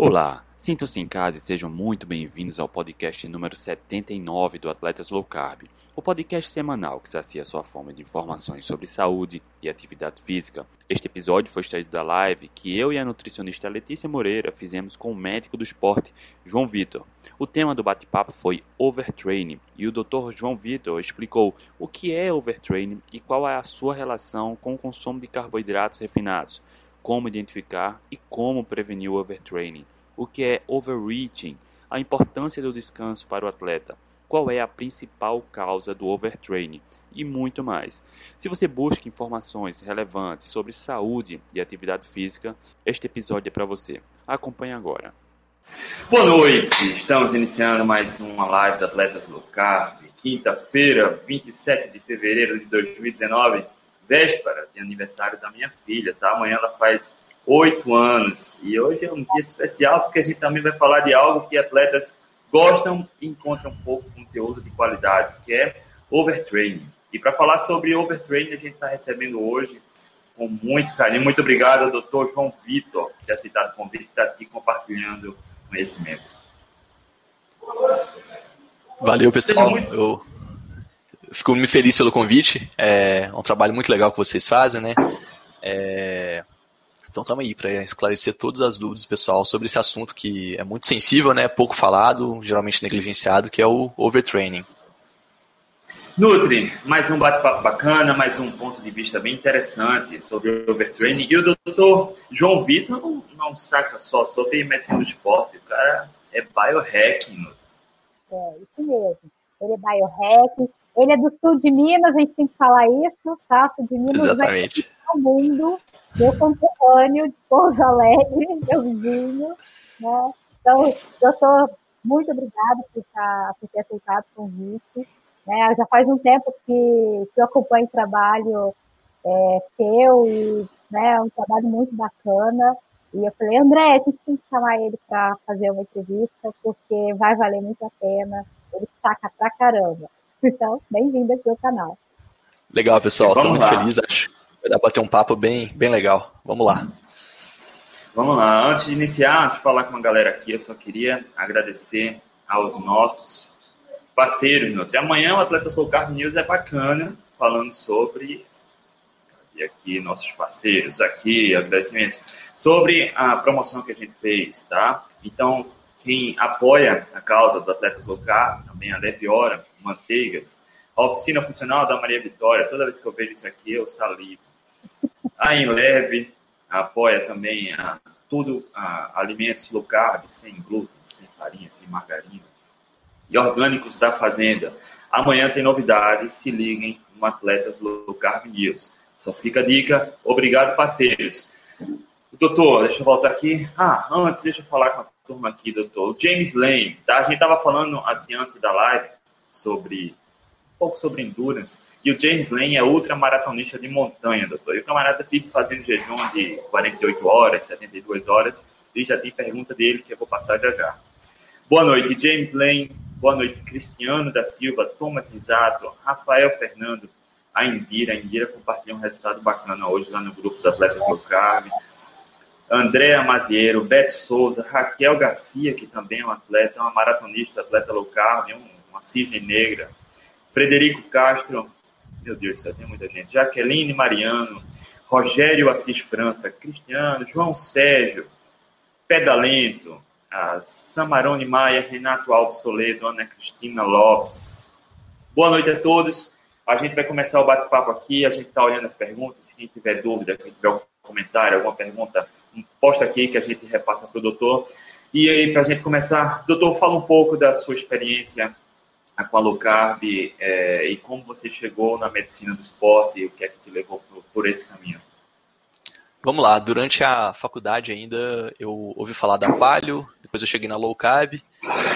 Olá, sintam-se em casa e sejam muito bem-vindos ao podcast número 79 do Atletas Low Carb, o podcast semanal que sacia sua fome de informações sobre saúde e atividade física. Este episódio foi extraído da live que eu e a nutricionista Letícia Moreira fizemos com o médico do esporte, João Vitor. O tema do bate-papo foi overtraining e o Dr. João Vitor explicou o que é overtraining e qual é a sua relação com o consumo de carboidratos refinados como identificar e como prevenir o overtraining, o que é overreaching, a importância do descanso para o atleta, qual é a principal causa do overtraining e muito mais. Se você busca informações relevantes sobre saúde e atividade física, este episódio é para você. Acompanhe agora. Boa noite, estamos iniciando mais uma live do Atletas Low Carb, quinta-feira, 27 de fevereiro de 2019 véspera de aniversário da minha filha, tá? Amanhã ela faz oito anos e hoje é um dia especial porque a gente também vai falar de algo que atletas gostam e encontram pouco conteúdo de qualidade, que é overtraining. E para falar sobre overtraining, a gente está recebendo hoje com muito carinho. Muito obrigado, doutor João Vitor, por ter aceitado o convite e estar aqui compartilhando conhecimento. Valeu, pessoal. Muito... Eu fico muito feliz pelo convite. É um trabalho muito legal que vocês fazem, né? É... Então estamos aí para esclarecer todas as dúvidas pessoal sobre esse assunto que é muito sensível, né? Pouco falado, geralmente negligenciado, que é o overtraining. Nutri, mais um bate-papo bacana, mais um ponto de vista bem interessante sobre o overtraining. E o doutor João Vitor não, não saca só sobre medicina do esporte, o cara é biohacking, Nutri. É, isso mesmo. Ele é biohacking, ele é do sul de Minas, a gente tem que falar isso, tá? Sul de Minas Exatamente. o mundo, meu contemporâneo de Pouso Alegre, meu vizinho, né? Então, doutor, muito obrigada por, por ter aceitado o convite. Né? Já faz um tempo que, que eu acompanho o trabalho é, seu e né, é um trabalho muito bacana. E eu falei, André, a gente tem que chamar ele para fazer uma entrevista, porque vai valer muito a pena. Ele saca pra caramba. Então, bem-vindo aqui ao canal. Legal, pessoal. Estou muito feliz. Acho que vai dar para ter um papo bem, bem legal. Vamos lá. Vamos lá. Antes de iniciar, antes de falar com a galera aqui, eu só queria agradecer aos nossos parceiros. Nutri. Amanhã o Atleta Soul Carb News é bacana, falando sobre e aqui nossos parceiros aqui, agradecimentos sobre a promoção que a gente fez, tá? Então, quem apoia a causa do Atletas Low Carb, também a Leve Hora, Manteigas, a oficina funcional da Maria Vitória, toda vez que eu vejo isso aqui, eu salivo. A Leve apoia também a, tudo, a, alimentos low carb, sem glúten, sem farinha, sem margarina. E orgânicos da fazenda. Amanhã tem novidades, se liguem no Atletas Low Carb News. Só fica a dica. Obrigado, parceiros. Doutor, deixa eu voltar aqui. Ah, antes, deixa eu falar com a turma aqui, doutor. James Lane, tá? A gente estava falando aqui antes da live sobre um pouco sobre endurance. E o James Lane é ultramaratonista de montanha, doutor. E o camarada fica fazendo jejum de 48 horas, 72 horas. E já tem pergunta dele que eu vou passar já já. Boa noite, James Lane. Boa noite, Cristiano da Silva, Thomas Risato, Rafael Fernando, a Indira. A Indira compartilhou um resultado bacana hoje lá no grupo da Atletas do Carme. Andréa Maziero, Beto Souza, Raquel Garcia, que também é um atleta, uma maratonista, atleta low carb, um, uma cisne negra. Frederico Castro, meu Deus do céu, tem muita gente. Jaqueline Mariano, Rogério Assis França, Cristiano, João Sérgio, Pedalento, Samarone Maia, Renato Alves Toledo, Ana Cristina Lopes. Boa noite a todos. A gente vai começar o bate-papo aqui. A gente está olhando as perguntas. Se quem tiver dúvida, quem tiver algum comentário, alguma pergunta, posta aqui que a gente repassa para o doutor. E aí, para a gente começar, doutor, fala um pouco da sua experiência com a low carb é, e como você chegou na medicina do esporte e o que é que te levou por, por esse caminho. Vamos lá, durante a faculdade ainda eu ouvi falar da palio, depois eu cheguei na low carb,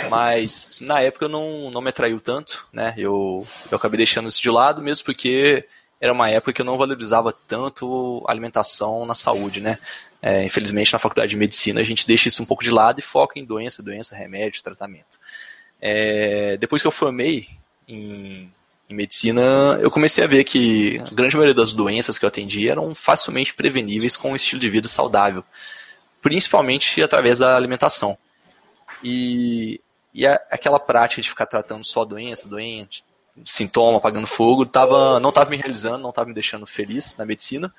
mas na época não, não me atraiu tanto, né? Eu, eu acabei deixando isso de lado, mesmo porque era uma época que eu não valorizava tanto alimentação na saúde, né? É, infelizmente, na faculdade de medicina, a gente deixa isso um pouco de lado e foca em doença, doença, remédio, tratamento. É, depois que eu formei em, em, medicina, eu comecei a ver que a grande maioria das doenças que eu atendia eram facilmente preveníveis com um estilo de vida saudável. principalmente através da alimentação. E, e a, aquela prática de ficar tratando só doença, doente, sintoma, apagando fogo, tava, não estava me realizando, não estava me deixando feliz na medicina.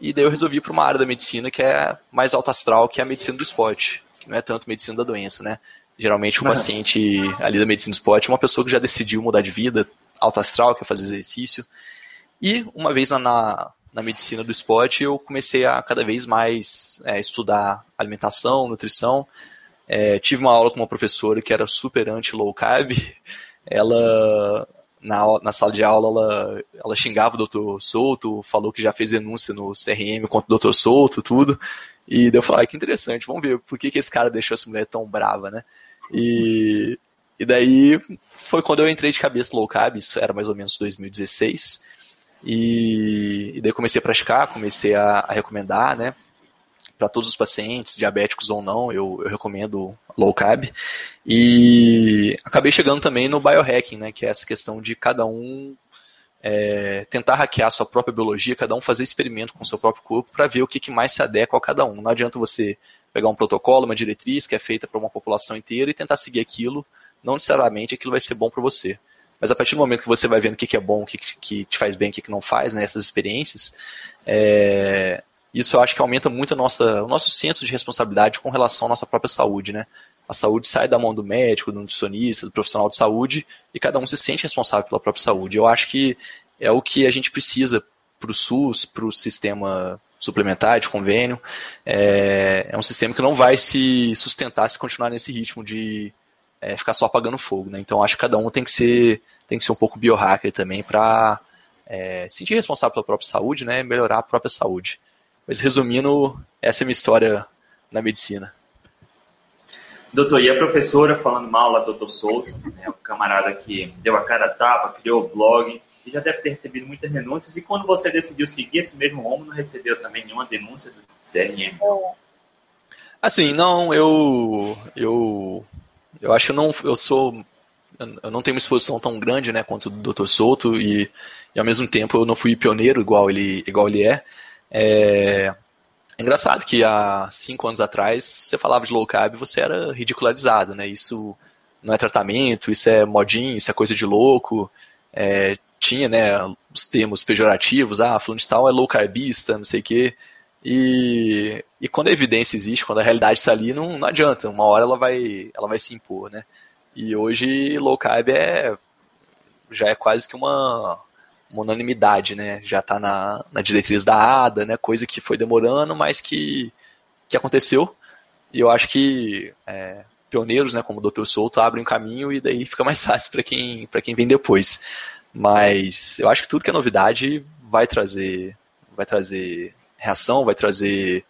E daí eu resolvi ir para uma área da medicina que é mais alto astral, que é a medicina do esporte, que não é tanto medicina da doença, né? Geralmente o uhum. paciente ali da medicina do esporte é uma pessoa que já decidiu mudar de vida, alto astral, quer fazer exercício. E uma vez na, na, na medicina do esporte, eu comecei a cada vez mais é, estudar alimentação, nutrição. É, tive uma aula com uma professora que era super anti-low carb. Ela na, na sala de aula ela, ela xingava o doutor Souto, falou que já fez denúncia no CRM contra o doutor Souto, tudo. E daí eu falei, ah, que interessante, vamos ver por que, que esse cara deixou essa mulher tão brava, né? E, e daí foi quando eu entrei de cabeça low carb, isso era mais ou menos 2016. E, e daí comecei a praticar, comecei a, a recomendar, né? Para todos os pacientes, diabéticos ou não, eu, eu recomendo low carb. E acabei chegando também no biohacking, né, que é essa questão de cada um é, tentar hackear a sua própria biologia, cada um fazer experimento com o seu próprio corpo para ver o que, que mais se adequa a cada um. Não adianta você pegar um protocolo, uma diretriz que é feita para uma população inteira e tentar seguir aquilo, não necessariamente aquilo vai ser bom para você. Mas a partir do momento que você vai vendo o que, que é bom, o que, que te faz bem, o que, que não faz, né, essas experiências, é, isso eu acho que aumenta muito a nossa, o nosso senso de responsabilidade com relação à nossa própria saúde, né? A saúde sai da mão do médico, do nutricionista, do profissional de saúde e cada um se sente responsável pela própria saúde. Eu acho que é o que a gente precisa para o SUS, para o sistema suplementar de convênio. É, é, um sistema que não vai se sustentar se continuar nesse ritmo de é, ficar só apagando fogo. Né? Então acho que cada um tem que ser, tem que ser um pouco biohacker também para é, sentir responsável pela própria saúde, né? melhorar a própria saúde. Mas resumindo, essa é a minha história na medicina. Doutor, e a professora falando mal lá, doutor Souto, né, o camarada que deu a cara a tapa, criou o blog, e já deve ter recebido muitas denúncias, e quando você decidiu seguir esse mesmo rumo, não recebeu também nenhuma denúncia do CRM? Assim, não, eu, eu, eu acho que não, eu sou, eu não tenho uma exposição tão grande, né, quanto o doutor Souto, e, e ao mesmo tempo eu não fui pioneiro igual ele, igual ele é, é, é engraçado que há cinco anos atrás você falava de low carb você era ridicularizado, né? Isso não é tratamento, isso é modinho, isso é coisa de louco. É, tinha, né, os termos pejorativos, ah, falando de tal é low carbista, não sei o quê. E, e quando a evidência existe, quando a realidade está ali, não, não adianta. Uma hora ela vai, ela vai se impor, né? E hoje low carb é já é quase que uma uma unanimidade, né? Já está na, na diretriz da ADA, né? Coisa que foi demorando, mas que, que aconteceu. E eu acho que é, pioneiros, né, como o Dr. Souto, abrem um caminho e daí fica mais fácil para quem, quem vem depois. Mas eu acho que tudo que é novidade vai trazer, vai trazer reação, vai trazer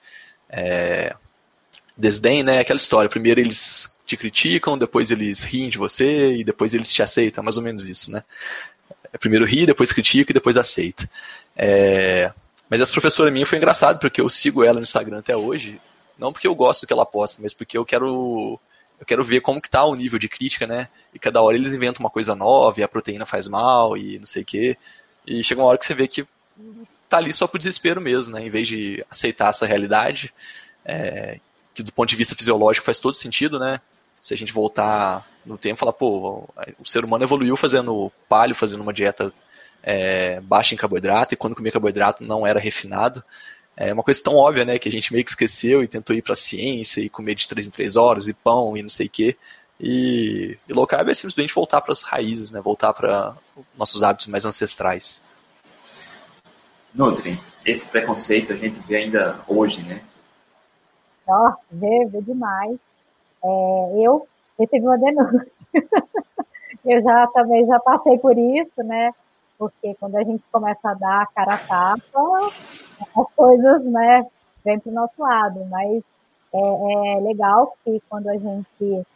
é, desdém, né? Aquela história. Primeiro eles te criticam, depois eles riem de você e depois eles te aceitam, mais ou menos isso, né? É, primeiro ri, depois critica e depois aceita. É, mas essa professora minha foi engraçado, porque eu sigo ela no Instagram até hoje, não porque eu gosto do que ela posta, mas porque eu quero eu quero ver como que tá o nível de crítica, né? E cada hora eles inventam uma coisa nova, e a proteína faz mal, e não sei o quê. E chega uma hora que você vê que tá ali só por desespero mesmo, né? Em vez de aceitar essa realidade, é, que do ponto de vista fisiológico faz todo sentido, né? Se a gente voltar no tempo falar, pô, o ser humano evoluiu fazendo palho, fazendo uma dieta é, baixa em carboidrato, e quando comia carboidrato não era refinado. É uma coisa tão óbvia, né, que a gente meio que esqueceu e tentou ir para a ciência e comer de 3 em 3 horas e pão e não sei o quê. E, e low carb é simplesmente voltar para as raízes, né, voltar para nossos hábitos mais ancestrais. Nutri, esse preconceito a gente vê ainda hoje, né? Ó, vê, vê demais. É, eu recebi uma denúncia. eu já também já passei por isso, né? Porque quando a gente começa a dar a cara a tapa, as coisas, né, vêm para o nosso lado. Mas é, é, legal que quando a gente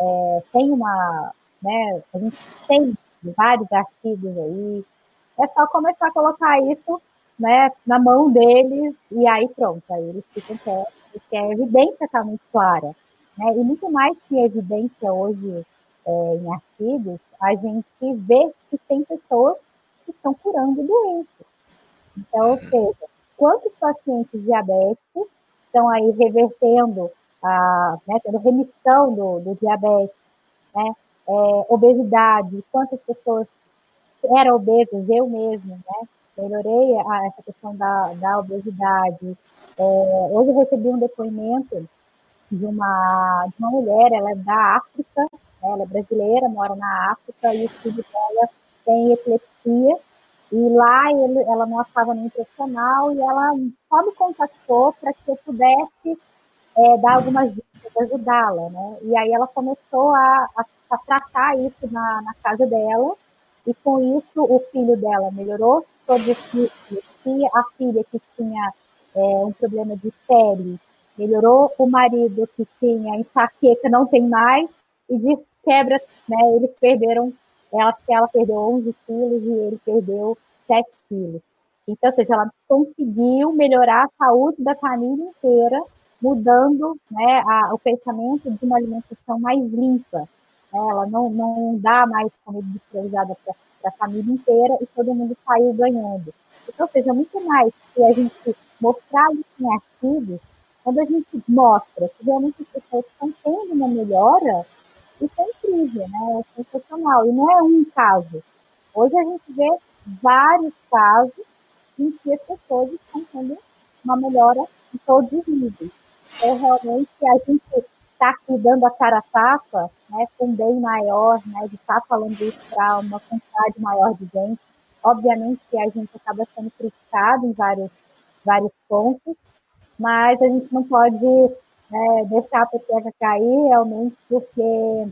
é, tem uma, né, a gente tem vários artigos aí, é só começar a colocar isso, né, na mão deles e aí pronto, aí eles ficam quietos, porque a evidência está muito clara. Né? E muito mais que evidência hoje é, em artigos, a gente vê que tem pessoas que estão curando doenças. Então, ou seja, quantos pacientes diabéticos estão aí revertendo, a, né, tendo remissão do, do diabetes, né, é, obesidade, quantas pessoas eram obesas, eu mesmo, né, melhorei a, essa questão da, da obesidade. É, hoje eu recebi um depoimento de uma, de uma mulher, ela é da África, né, ela é brasileira, mora na África, e o filho dela tem epilepsia, e lá ele, ela não estava no profissional, e ela só me contactou para que eu pudesse é, dar algumas dicas, ajudá-la, né, e aí ela começou a, a, a tratar isso na, na casa dela, e com isso o filho dela melhorou sobre epilepsia, a filha que tinha é, um problema de pele melhorou, o marido que tinha enxaqueca não tem mais, e de quebra, né, eles perderam, ela, ela perdeu 11 quilos e ele perdeu 7 quilos. Então, ou seja, ela conseguiu melhorar a saúde da família inteira, mudando né, a, o pensamento de uma alimentação mais limpa. Ela não, não dá mais comida industrializada para a família inteira e todo mundo saiu ganhando. Então, ou seja, muito mais que a gente mostrar isso em artigos, quando a gente mostra que realmente as pessoas estão tendo uma melhora, isso é incrível, né? É sensacional. E não é um caso. Hoje a gente vê vários casos em que as pessoas estão tendo uma melhora em todos os níveis. Então, realmente, a gente está aqui dando a cara tapa, né, com um bem maior, né, de estar tá falando isso para uma quantidade maior de gente. Obviamente que a gente acaba sendo criticado em vários, vários pontos, mas a gente não pode é, deixar a peteca cair realmente porque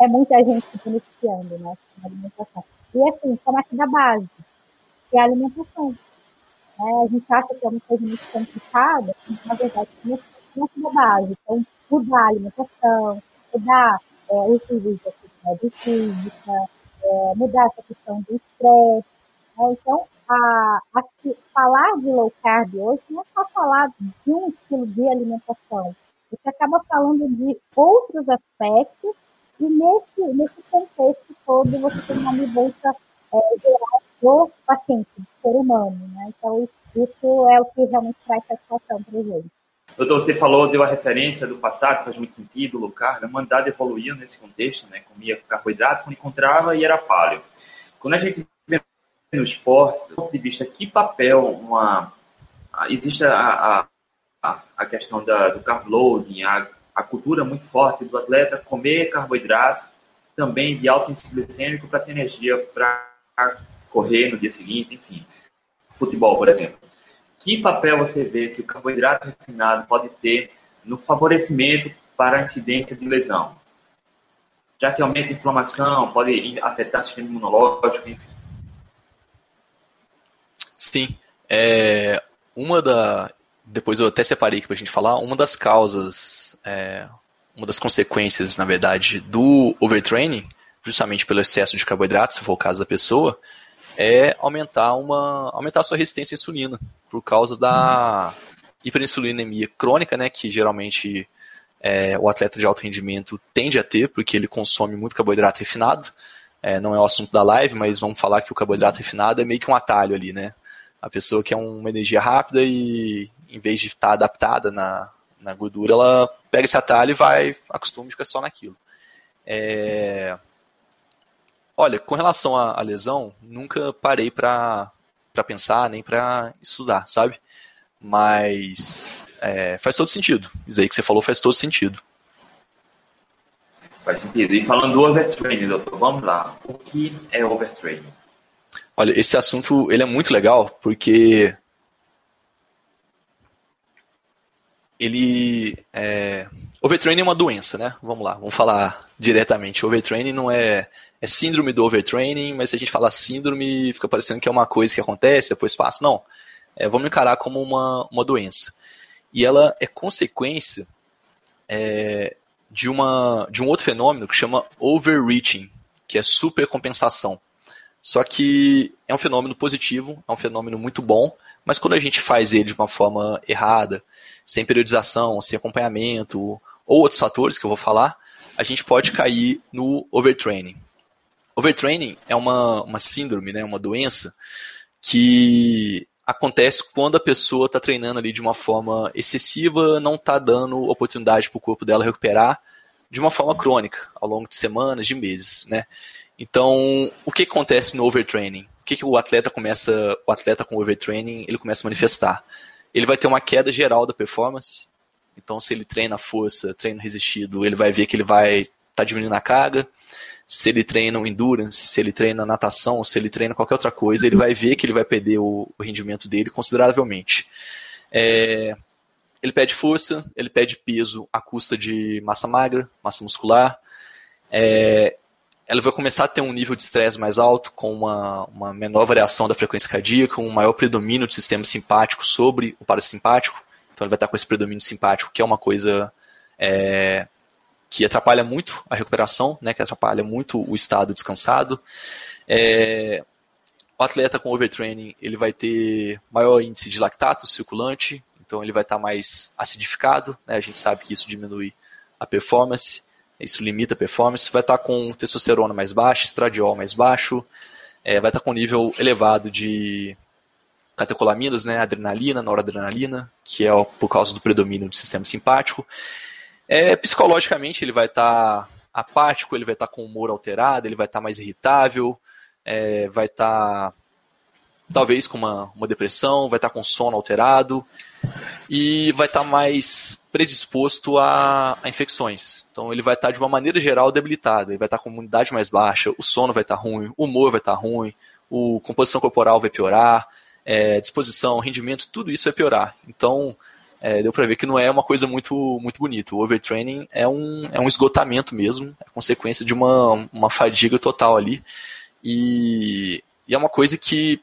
é muita gente beneficiando né, na alimentação. E assim, aqui da base, que é a alimentação. É, a gente acha que é uma coisa muito complicada, mas na verdade começa da base. Então, mudar a alimentação, mudar é, os níveis de atividade física, é, mudar essa questão do estresse. Né? Então, a, a, falar de low carb hoje não é só falar de um estilo de alimentação. Você acaba falando de outros aspectos e nesse, nesse contexto todo você tem uma mudança é, geral do paciente, do ser humano. Né? Então, isso, isso é o que realmente traz satisfação para a gente. Doutor, você falou, deu a referência do passado, faz muito sentido, low carb. A humanidade evoluiu nesse contexto, né? comia carboidrato quando encontrava e era paleo. Quando a gente no esporte, do ponto de vista, que papel uma. Existe a, a, a questão da, do carb loading, a, a cultura muito forte do atleta comer carboidrato, também de alto índice glicêmico para ter energia para correr no dia seguinte, enfim. Futebol, por exemplo. Que papel você vê que o carboidrato refinado pode ter no favorecimento para a incidência de lesão? Já que aumenta a inflamação, pode afetar o sistema imunológico, enfim. Sim. É, uma da. Depois eu até separei aqui para a gente falar. Uma das causas, é, uma das consequências, na verdade, do overtraining, justamente pelo excesso de carboidratos, se for o caso da pessoa, é aumentar uma aumentar a sua resistência à insulina por causa da hiperinsulinemia crônica, né, que geralmente é, o atleta de alto rendimento tende a ter, porque ele consome muito carboidrato refinado. É, não é o assunto da live, mas vamos falar que o carboidrato refinado é meio que um atalho ali, né? A pessoa quer uma energia rápida e, em vez de estar adaptada na, na gordura, ela pega esse atalho e vai, acostuma e fica só naquilo. É... Olha, com relação à, à lesão, nunca parei para pensar nem para estudar, sabe? Mas é, faz todo sentido. Isso aí que você falou faz todo sentido. Faz sentido. E falando do overtraining, doutor, vamos lá. O que é overtraining? Olha, esse assunto ele é muito legal porque ele é... overtraining é uma doença, né? Vamos lá, vamos falar diretamente. Overtraining não é é síndrome do overtraining, mas se a gente falar síndrome, fica parecendo que é uma coisa que acontece, depois passa. Não. É, vamos encarar como uma, uma doença. E ela é consequência é, de, uma, de um outro fenômeno que chama overreaching, que é supercompensação. Só que é um fenômeno positivo, é um fenômeno muito bom, mas quando a gente faz ele de uma forma errada, sem periodização, sem acompanhamento, ou outros fatores que eu vou falar, a gente pode cair no overtraining. Overtraining é uma, uma síndrome, né, uma doença que acontece quando a pessoa está treinando ali de uma forma excessiva, não está dando oportunidade para o corpo dela recuperar de uma forma crônica, ao longo de semanas, de meses, né? Então, o que acontece no overtraining? O que, que o atleta começa, o atleta com overtraining, ele começa a manifestar? Ele vai ter uma queda geral da performance. Então, se ele treina força, treino resistido, ele vai ver que ele vai estar tá diminuindo a carga. Se ele treina endurance, se ele treina natação, se ele treina qualquer outra coisa, ele vai ver que ele vai perder o, o rendimento dele consideravelmente. É, ele pede força, ele pede peso à custa de massa magra, massa muscular. É, ela vai começar a ter um nível de estresse mais alto, com uma, uma menor variação da frequência cardíaca, um maior predomínio do sistema simpático sobre o parasimpático. Então ele vai estar com esse predomínio simpático, que é uma coisa é, que atrapalha muito a recuperação, né, que atrapalha muito o estado descansado. É, o atleta com overtraining ele vai ter maior índice de lactato circulante, então ele vai estar mais acidificado, né, a gente sabe que isso diminui a performance. Isso limita a performance. Vai estar com testosterona mais baixa, estradiol mais baixo, é, vai estar com nível elevado de catecolaminas, né, adrenalina, noradrenalina, que é por causa do predomínio do sistema simpático. É, psicologicamente, ele vai estar apático, ele vai estar com humor alterado, ele vai estar mais irritável, é, vai estar talvez com uma, uma depressão, vai estar com sono alterado e vai estar mais predisposto a, a, infecções. Então ele vai estar de uma maneira geral debilitado, ele vai estar com imunidade mais baixa, o sono vai estar ruim, o humor vai estar ruim, a composição corporal vai piorar, é, disposição, rendimento, tudo isso vai piorar. Então é, deu para ver que não é uma coisa muito muito bonita. O overtraining é um, é um esgotamento mesmo, é consequência de uma, uma fadiga total ali. E, e é uma coisa que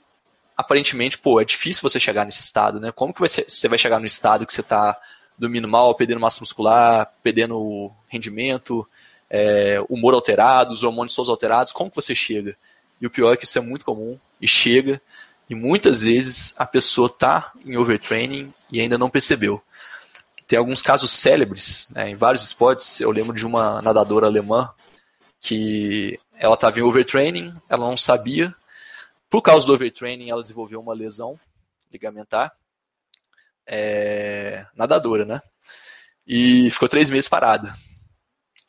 aparentemente, pô, é difícil você chegar nesse estado, né? Como que você, vai chegar no estado que você está dormindo mal, perdendo massa muscular, perdendo rendimento, é, humor alterado, os hormônios todos alterados, como que você chega? E o pior é que isso é muito comum e chega, e muitas vezes a pessoa está em overtraining e ainda não percebeu. Tem alguns casos célebres, né, em vários esportes, eu lembro de uma nadadora alemã que ela estava em overtraining, ela não sabia, por causa do overtraining, ela desenvolveu uma lesão ligamentar, é, nadadora, né? E ficou três meses parada.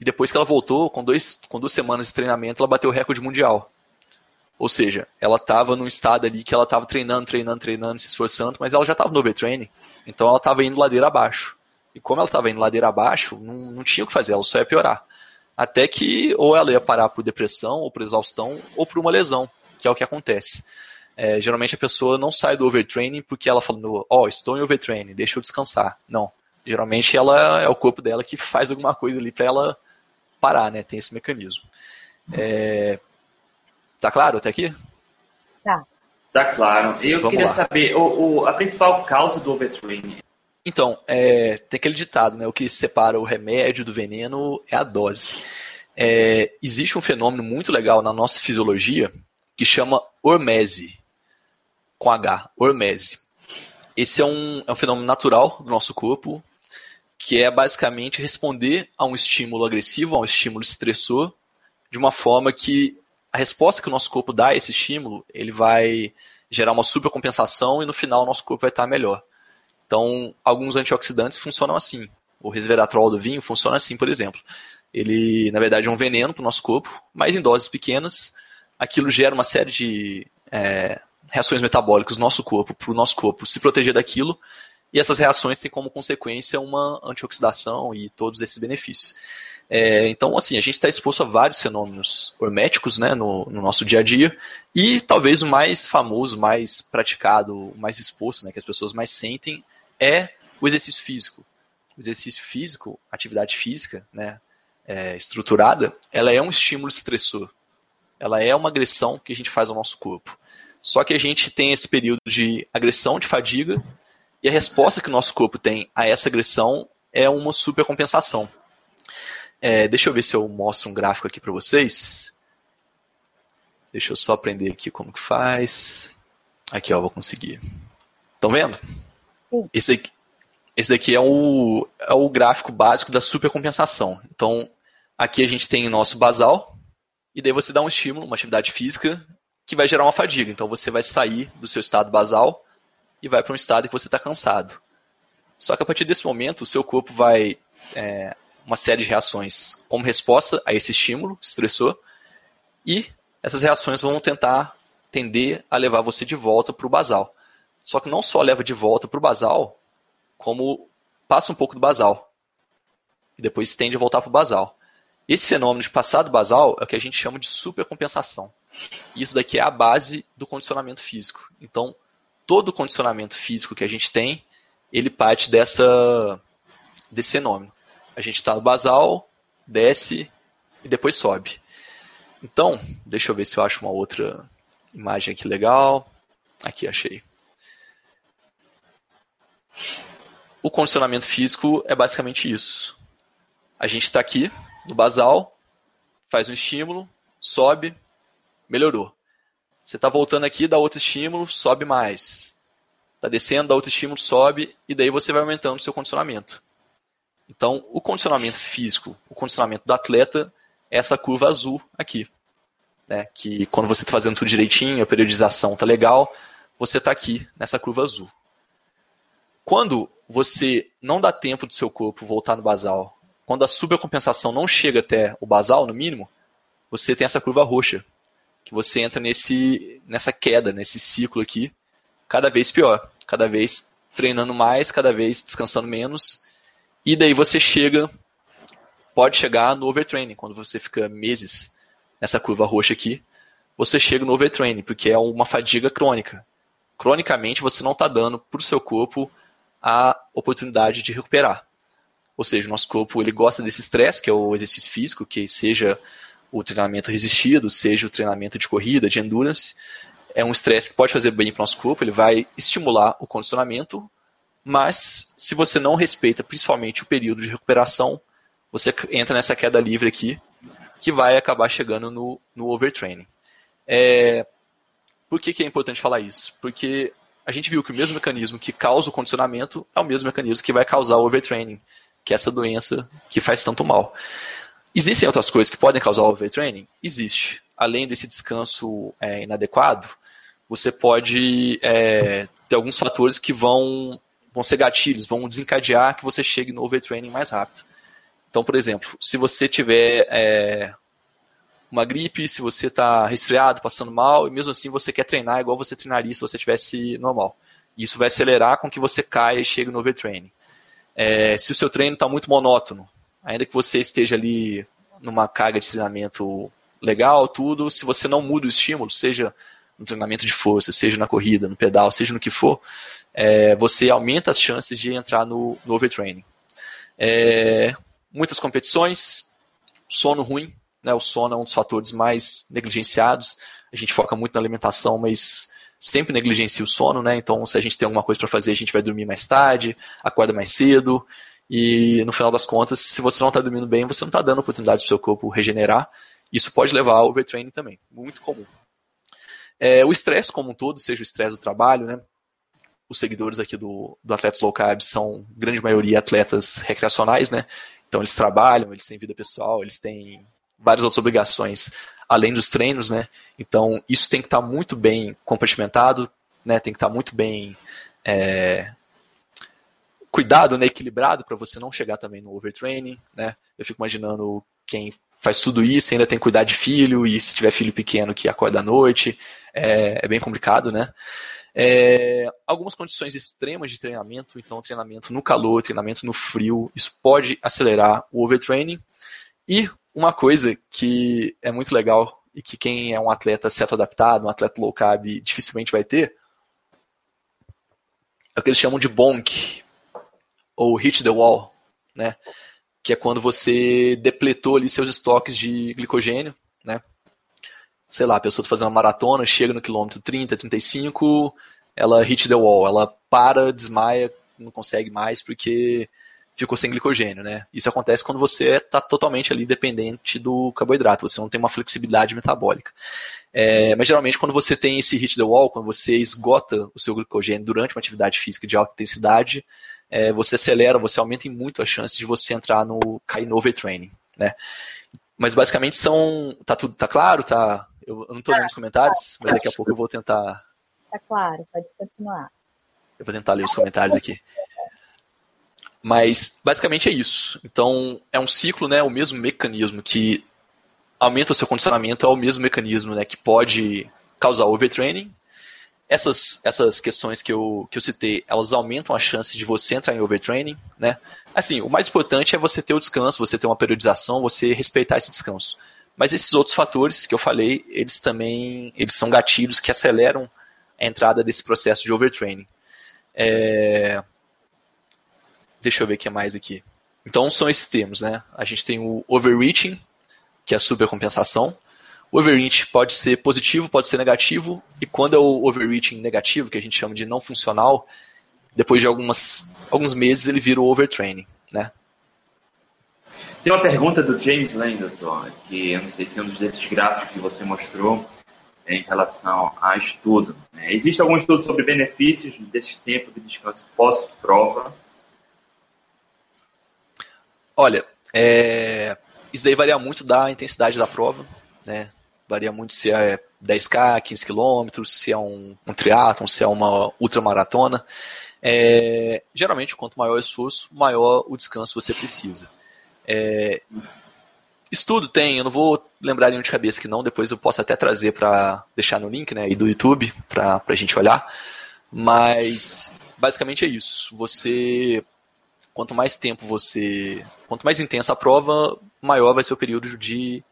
E depois que ela voltou, com, dois, com duas semanas de treinamento, ela bateu o recorde mundial. Ou seja, ela estava num estado ali que ela estava treinando, treinando, treinando, se esforçando, mas ela já estava no overtraining. Então ela estava indo ladeira abaixo. E como ela estava indo ladeira abaixo, não, não tinha o que fazer, ela só ia piorar. Até que ou ela ia parar por depressão, ou por exaustão, ou por uma lesão que é o que acontece. É, geralmente a pessoa não sai do overtraining porque ela falando, ó, oh, estou em overtraining, deixa eu descansar. Não. Geralmente ela é o corpo dela que faz alguma coisa ali para ela parar, né? Tem esse mecanismo. É... Tá claro até aqui? Tá. Tá claro. Eu Vamos queria lá. saber o, o, a principal causa do overtraining. Então, é, tem aquele ditado, né? O que separa o remédio do veneno é a dose. É, existe um fenômeno muito legal na nossa fisiologia que chama hormese, com H, hormese. Esse é um, é um fenômeno natural do nosso corpo, que é basicamente responder a um estímulo agressivo, a um estímulo estressor, de uma forma que a resposta que o nosso corpo dá a esse estímulo, ele vai gerar uma supercompensação e no final o nosso corpo vai estar melhor. Então, alguns antioxidantes funcionam assim. O resveratrol do vinho funciona assim, por exemplo. Ele, na verdade, é um veneno para o nosso corpo, mas em doses pequenas, aquilo gera uma série de é, reações metabólicas no nosso corpo, para o nosso corpo se proteger daquilo, e essas reações têm como consequência uma antioxidação e todos esses benefícios. É, então, assim, a gente está exposto a vários fenômenos horméticos né, no, no, nosso dia a dia, e talvez o mais famoso, mais praticado, mais exposto, né, que as pessoas mais sentem, é o exercício físico. O exercício físico, atividade física, né, é, estruturada, ela é um estímulo estressor ela é uma agressão que a gente faz ao nosso corpo. Só que a gente tem esse período de agressão, de fadiga, e a resposta que o nosso corpo tem a essa agressão é uma supercompensação. É, deixa eu ver se eu mostro um gráfico aqui para vocês. Deixa eu só aprender aqui como que faz. Aqui, ó, vou conseguir. Estão vendo? Esse aqui, esse daqui é o, é o gráfico básico da supercompensação. Então, aqui a gente tem o nosso basal, e daí você dá um estímulo, uma atividade física, que vai gerar uma fadiga. Então você vai sair do seu estado basal e vai para um estado que você está cansado. Só que a partir desse momento, o seu corpo vai é, uma série de reações como resposta a esse estímulo estressor e essas reações vão tentar tender a levar você de volta para o basal. Só que não só leva de volta para o basal, como passa um pouco do basal e depois tende a voltar para o basal. Esse fenômeno de passar do basal é o que a gente chama de supercompensação. Isso daqui é a base do condicionamento físico. Então, todo condicionamento físico que a gente tem, ele parte dessa, desse fenômeno. A gente está no basal, desce e depois sobe. Então, deixa eu ver se eu acho uma outra imagem aqui legal. Aqui, achei. O condicionamento físico é basicamente isso. A gente está aqui no basal, faz um estímulo, sobe, melhorou. Você está voltando aqui, dá outro estímulo, sobe mais. Está descendo, dá outro estímulo, sobe, e daí você vai aumentando o seu condicionamento. Então, o condicionamento físico, o condicionamento do atleta, é essa curva azul aqui. Né? Que quando você está fazendo tudo direitinho, a periodização está legal, você está aqui nessa curva azul. Quando você não dá tempo do seu corpo voltar no basal, quando a supercompensação não chega até o basal, no mínimo, você tem essa curva roxa, que você entra nesse, nessa queda, nesse ciclo aqui, cada vez pior, cada vez treinando mais, cada vez descansando menos, e daí você chega, pode chegar no overtraining, quando você fica meses nessa curva roxa aqui, você chega no overtraining, porque é uma fadiga crônica. Cronicamente você não está dando para o seu corpo a oportunidade de recuperar. Ou seja, o nosso corpo ele gosta desse estresse, que é o exercício físico, que seja o treinamento resistido, seja o treinamento de corrida, de endurance, é um estresse que pode fazer bem para o nosso corpo, ele vai estimular o condicionamento, mas se você não respeita principalmente o período de recuperação, você entra nessa queda livre aqui, que vai acabar chegando no, no overtraining. É, por que, que é importante falar isso? Porque a gente viu que o mesmo mecanismo que causa o condicionamento é o mesmo mecanismo que vai causar o overtraining, que é essa doença que faz tanto mal. Existem outras coisas que podem causar overtraining? Existe. Além desse descanso é, inadequado, você pode é, ter alguns fatores que vão, vão ser gatilhos, vão desencadear que você chegue no overtraining mais rápido. Então, por exemplo, se você tiver é, uma gripe, se você está resfriado, passando mal, e mesmo assim você quer treinar igual você treinaria se você tivesse normal. Isso vai acelerar com que você caia e chegue no overtraining. É, se o seu treino está muito monótono, ainda que você esteja ali numa carga de treinamento legal, tudo, se você não muda o estímulo, seja no treinamento de força, seja na corrida, no pedal, seja no que for, é, você aumenta as chances de entrar no, no overtraining. É, muitas competições, sono ruim, né, o sono é um dos fatores mais negligenciados, a gente foca muito na alimentação, mas sempre negligencia o sono, né? Então, se a gente tem alguma coisa para fazer, a gente vai dormir mais tarde, acorda mais cedo. E no final das contas, se você não está dormindo bem, você não está dando oportunidade para o seu corpo regenerar. Isso pode levar ao overtraining também, muito comum. É, o estresse como um todo, seja o estresse do trabalho, né? Os seguidores aqui do, do Atletas Low Carb são, grande maioria, atletas recreacionais, né? Então eles trabalham, eles têm vida pessoal, eles têm várias outras obrigações além dos treinos, né? Então isso tem que estar tá muito bem compartimentado, né? Tem que estar tá muito bem é, cuidado, né, equilibrado para você não chegar também no overtraining, né? Eu fico imaginando quem faz tudo isso ainda tem que cuidar de filho e se tiver filho pequeno que acorda à noite, é, é bem complicado, né? É, algumas condições extremas de treinamento, então treinamento no calor, treinamento no frio, isso pode acelerar o overtraining. E uma coisa que é muito legal e que quem é um atleta certo adaptado, um atleta low carb, dificilmente vai ter, é o que eles chamam de bonk, ou hit the wall, né? Que é quando você depletou ali seus estoques de glicogênio, né? Sei lá, a pessoa está fazendo uma maratona, chega no quilômetro 30, 35, ela hit the wall, ela para, desmaia, não consegue mais porque ficou sem glicogênio, né? Isso acontece quando você está totalmente ali dependente do carboidrato, você não tem uma flexibilidade metabólica. É, mas geralmente quando você tem esse hit the wall, quando você esgota o seu glicogênio durante uma atividade física de alta intensidade, é, você acelera, você aumenta muito a chance de você entrar no cair no overtraining, né? Mas basicamente são, tá tudo, tá claro, tá? Eu, eu não estou vendo os comentários, mas daqui a pouco eu vou tentar. Tá claro, pode continuar. Eu vou tentar ler os comentários aqui. Mas basicamente é isso. Então é um ciclo, né? O mesmo mecanismo que aumenta o seu condicionamento é o mesmo mecanismo, né? Que pode causar overtraining. Essas, essas questões que eu, que eu citei, elas aumentam a chance de você entrar em overtraining, né? Assim, o mais importante é você ter o descanso, você ter uma periodização, você respeitar esse descanso. Mas esses outros fatores que eu falei, eles também eles são gatilhos que aceleram a entrada desse processo de overtraining. É, Deixa eu ver o que é mais aqui. Então são esses termos, né? A gente tem o overreaching, que é a supercompensação. O overreach pode ser positivo, pode ser negativo, e quando é o overreaching negativo, que a gente chama de não funcional, depois de algumas, alguns meses ele vira o overtraining, né? Tem uma pergunta do James Lane, doutor, que eu não sei se é um desses gráficos que você mostrou em relação a estudo. Né? Existe algum estudo sobre benefícios desse tempo de descanso pós-prova? Olha, é, isso daí varia muito da intensidade da prova, né? Varia muito se é 10K, 15 km, se é um, um triatlon, se é uma ultramaratona. É, geralmente, quanto maior o esforço, maior o descanso você precisa. É, estudo tem, eu não vou lembrar nenhum de cabeça que não, depois eu posso até trazer para deixar no link, né, e do YouTube, para a gente olhar. Mas, basicamente é isso. Você quanto mais tempo você. Quanto mais intensa a prova, maior vai ser o período de,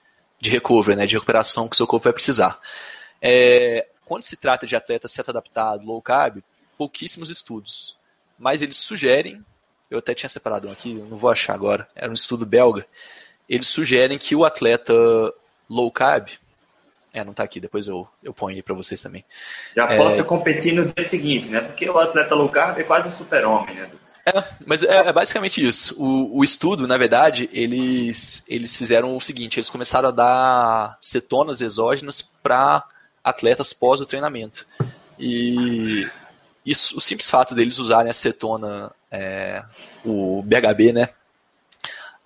de recovery, né, de recuperação que o seu corpo vai precisar. É, quando se trata de atleta certo adaptado, low carb, pouquíssimos estudos. Mas eles sugerem, eu até tinha separado um aqui, não vou achar agora, era um estudo belga. Eles sugerem que o atleta low carb, é, não tá aqui, depois eu, eu ponho aí para vocês também. Já é, possa competir no dia seguinte, né? Porque o atleta low carb é quase um super-homem, né? É, mas é, é, basicamente isso. O, o estudo, na verdade, eles, eles fizeram o seguinte: eles começaram a dar cetonas exógenas para atletas pós o treinamento. E isso, o simples fato deles usarem a cetona, é, o BHB, né?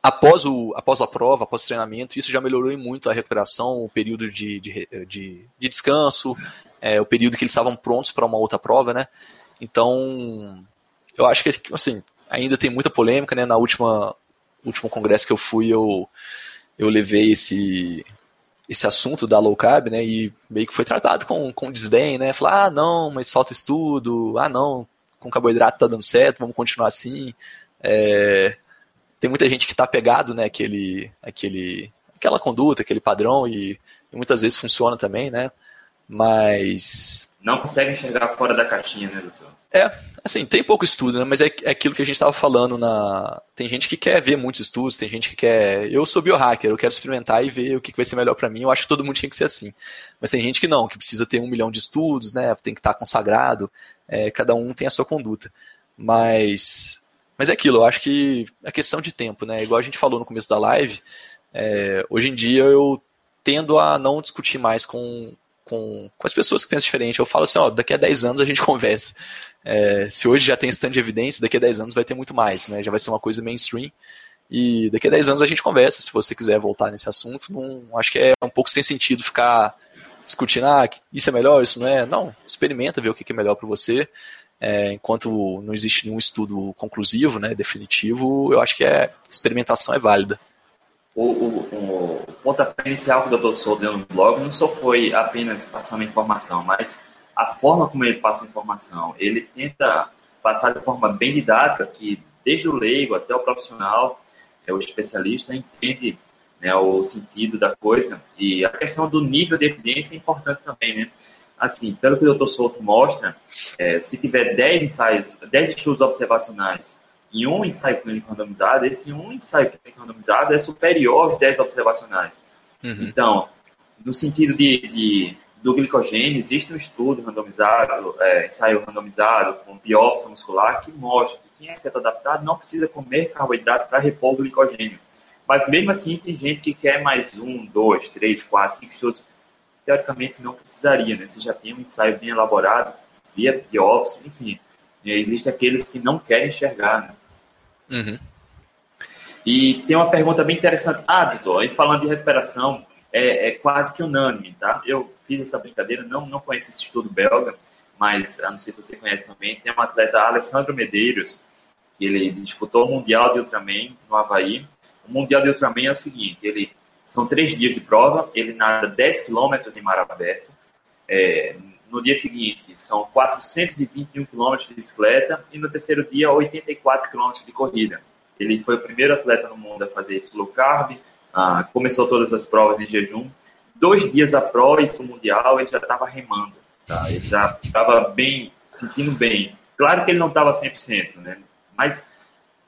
Após, o, após a prova, após o treinamento, isso já melhorou muito a recuperação, o período de, de, de, de descanso, é, o período que eles estavam prontos para uma outra prova, né? Então, eu acho que, assim, ainda tem muita polêmica, né? Na última último congresso que eu fui, eu, eu levei esse, esse assunto da low carb, né? E meio que foi tratado com, com desdém, né? Falar, ah, não, mas falta estudo, ah, não, com carboidrato tá dando certo, vamos continuar assim. É, tem muita gente que tá pegado, né? Aquele, aquele, aquela conduta, aquele padrão, e, e muitas vezes funciona também, né? Mas. Não consegue enxergar fora da caixinha, né, doutor? É, assim, tem pouco estudo, né? Mas é, é aquilo que a gente estava falando na. Tem gente que quer ver muitos estudos, tem gente que quer. Eu sou biohacker, eu quero experimentar e ver o que, que vai ser melhor para mim. Eu acho que todo mundo tinha que ser assim. Mas tem gente que não, que precisa ter um milhão de estudos, né? Tem que estar tá consagrado. É, cada um tem a sua conduta. Mas. Mas é aquilo, eu acho que é questão de tempo, né? Igual a gente falou no começo da live, é, hoje em dia eu tendo a não discutir mais com, com, com as pessoas que pensam diferente. Eu falo assim, ó, daqui a 10 anos a gente conversa. É, se hoje já tem esse tanto de evidência, daqui a 10 anos vai ter muito mais, né? Já vai ser uma coisa mainstream. E daqui a 10 anos a gente conversa, se você quiser voltar nesse assunto. Não, acho que é um pouco sem sentido ficar discutindo, ah, isso é melhor, isso não é. Não, experimenta ver o que é melhor para você. É, enquanto não existe nenhum estudo conclusivo, né, definitivo, eu acho que é, experimentação é válida. O, o, o pontapé inicial que o Dr. Souto deu no blog não só foi apenas passando informação, mas a forma como ele passa a informação, ele tenta passar de forma bem didática, que desde o leigo até o profissional, é, o especialista entende né, o sentido da coisa. E a questão do nível de evidência é importante também, né? Assim, pelo que o Dr. Souto mostra, é, se tiver 10 ensaios, 10 estudos observacionais e um ensaio clínico randomizado, esse um ensaio clínico randomizado é superior aos 10 observacionais. Uhum. Então, no sentido de, de do glicogênio, existe um estudo randomizado, é, ensaio randomizado com biópsia muscular que mostra que quem é certo adaptado não precisa comer carboidrato para repor o glicogênio. Mas mesmo assim, tem gente que quer mais um, dois, três, quatro, cinco estudos. Teoricamente não precisaria, né? Você já tem um ensaio bem elaborado, via biópsia, enfim. Existem aqueles que não querem enxergar, né? Uhum. E tem uma pergunta bem interessante. Ah, doutor, e falando de recuperação, é, é, quase que unânime, tá? Eu fiz essa brincadeira, não, não conheço esse estudo belga, mas não sei se você conhece também, tem um atleta, Alessandro Medeiros, que ele disputou o Mundial de Ultraman no Havaí. O Mundial de Ultraman é o seguinte, ele são três dias de prova, ele nada 10 quilômetros em mar aberto, é, no dia seguinte são 421 quilômetros de bicicleta e no terceiro dia 84 quilômetros de corrida. Ele foi o primeiro atleta no mundo a fazer isso low carb, ah, começou todas as provas em jejum. Dois dias após o Mundial, ele já estava remando. Tá? Ele já estava bem, sentindo bem. Claro que ele não estava 100%, né? Mas,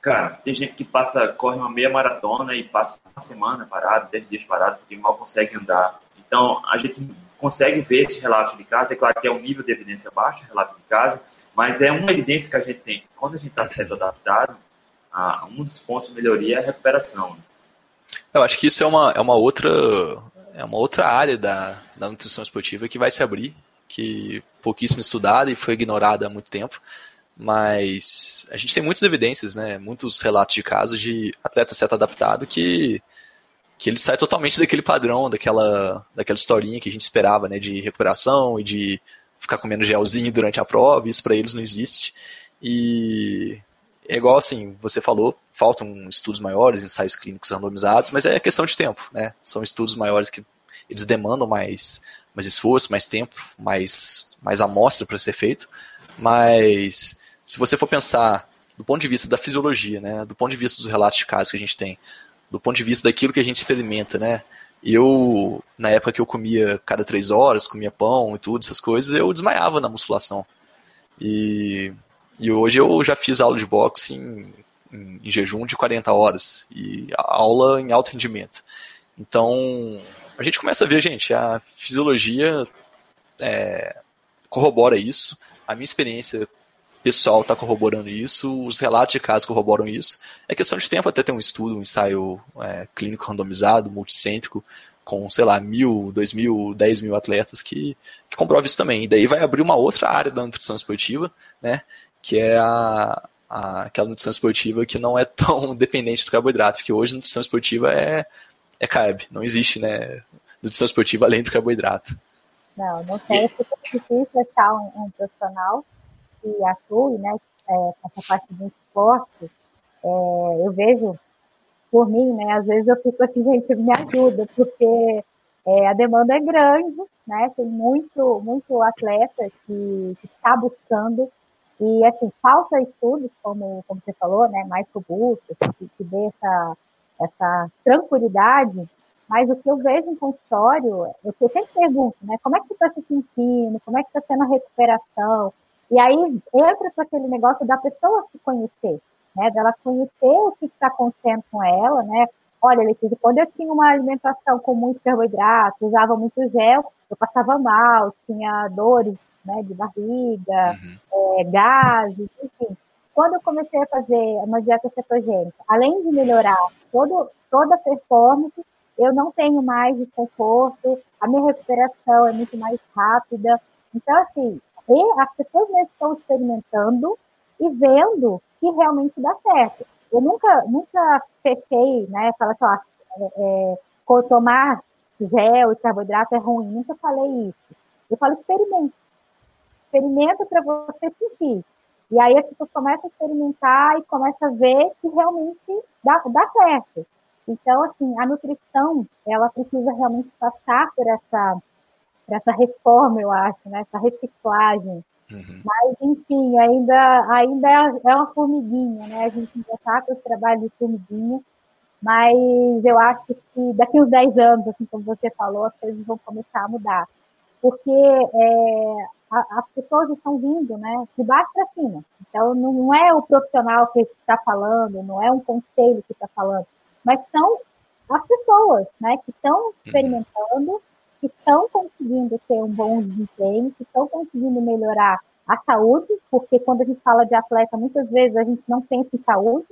cara, tem gente que passa, corre uma meia maratona e passa uma semana parado, dez dias parado, porque mal consegue andar. Então, a gente consegue ver esse relato de casa. É claro que é um nível de evidência baixo, relato de casa, mas é uma evidência que a gente tem. Quando a gente está sendo adaptado, ah, um dos pontos de melhoria é a recuperação. Eu acho que isso é uma, é uma outra é uma outra área da, da nutrição esportiva que vai se abrir, que pouquíssimo estudada e foi ignorada há muito tempo, mas a gente tem muitas evidências, né, muitos relatos de casos de atleta certo adaptado que que ele sai totalmente daquele padrão, daquela, daquela historinha que a gente esperava, né, de recuperação e de ficar comendo gelzinho durante a prova, isso para eles não existe. E é igual assim, você falou, faltam estudos maiores, ensaios clínicos randomizados, mas é questão de tempo, né? São estudos maiores que eles demandam mais, mais esforço, mais tempo, mais, mais amostra para ser feito. Mas se você for pensar do ponto de vista da fisiologia, né, do ponto de vista dos relatos de casos que a gente tem, do ponto de vista daquilo que a gente experimenta, né? Eu, na época que eu comia cada três horas, comia pão e tudo, essas coisas, eu desmaiava na musculação. E, e hoje eu já fiz aula de boxe em, em, em jejum de 40 horas e aula em alto rendimento. Então, a gente começa a ver, gente, a fisiologia é, corrobora isso. A minha experiência pessoal está corroborando isso, os relatos de casos corroboram isso. É questão de tempo até ter um estudo, um ensaio é, clínico randomizado, multicêntrico, com, sei lá, mil, dois mil, dez mil atletas que, que comprova isso também. E daí vai abrir uma outra área da nutrição esportiva, né? Que é a, a, aquela nutrição esportiva que não é tão dependente do carboidrato, porque hoje a nutrição esportiva é, é carb, não existe, né? Nutrição esportiva além do carboidrato. Não, não sei, é difícil achar um, um profissional que atue né, é, com essa parte de esporte, é, eu vejo por mim, né, às vezes eu fico assim, gente, me ajuda, porque é, a demanda é grande, né, tem muito, muito atleta que está buscando, e assim, falta estudos, como, como você falou, né, mais robustos, que, que dê essa, essa tranquilidade, mas o que eu vejo em consultório, eu sempre pergunto, né, como é que você está se sentindo, como é que está sendo a recuperação, e aí entra para aquele negócio da pessoa se conhecer, né? Dela conhecer o que está acontecendo com ela, né? Olha, Letícia, quando eu tinha uma alimentação com muito carboidrato, usava muito gel, eu passava mal, tinha dores né, de barriga, uhum. é, gases, enfim. Quando eu comecei a fazer uma dieta cetogênica, além de melhorar todo, toda a performance, eu não tenho mais desconforto, a minha recuperação é muito mais rápida. Então, assim, as pessoas mesmo estão experimentando e vendo que realmente dá certo. Eu nunca, nunca fechei, né? Falar assim, ó, é, tomar gel e carboidrato é ruim. Nunca falei isso. Eu falo, experimenta. Experimenta para você sentir. E aí as pessoas começam a experimentar e começam a ver que realmente dá, dá certo. Então, assim, a nutrição, ela precisa realmente passar por essa essa reforma, eu acho, né? essa reciclagem. Uhum. Mas, enfim, ainda, ainda é, uma formiguinha, né? A gente ainda está com esse trabalho de formiguinha, mas eu acho que daqui uns 10 anos, assim como você falou, as coisas vão começar a mudar. Porque é, as pessoas estão vindo né, de baixo para cima. Então, não é o profissional que está falando, não é um conselho que está falando, mas são as pessoas né, que estão uhum. experimentando que estão conseguindo ter um bom desempenho, que estão conseguindo melhorar a saúde, porque quando a gente fala de atleta, muitas vezes a gente não pensa em saúde,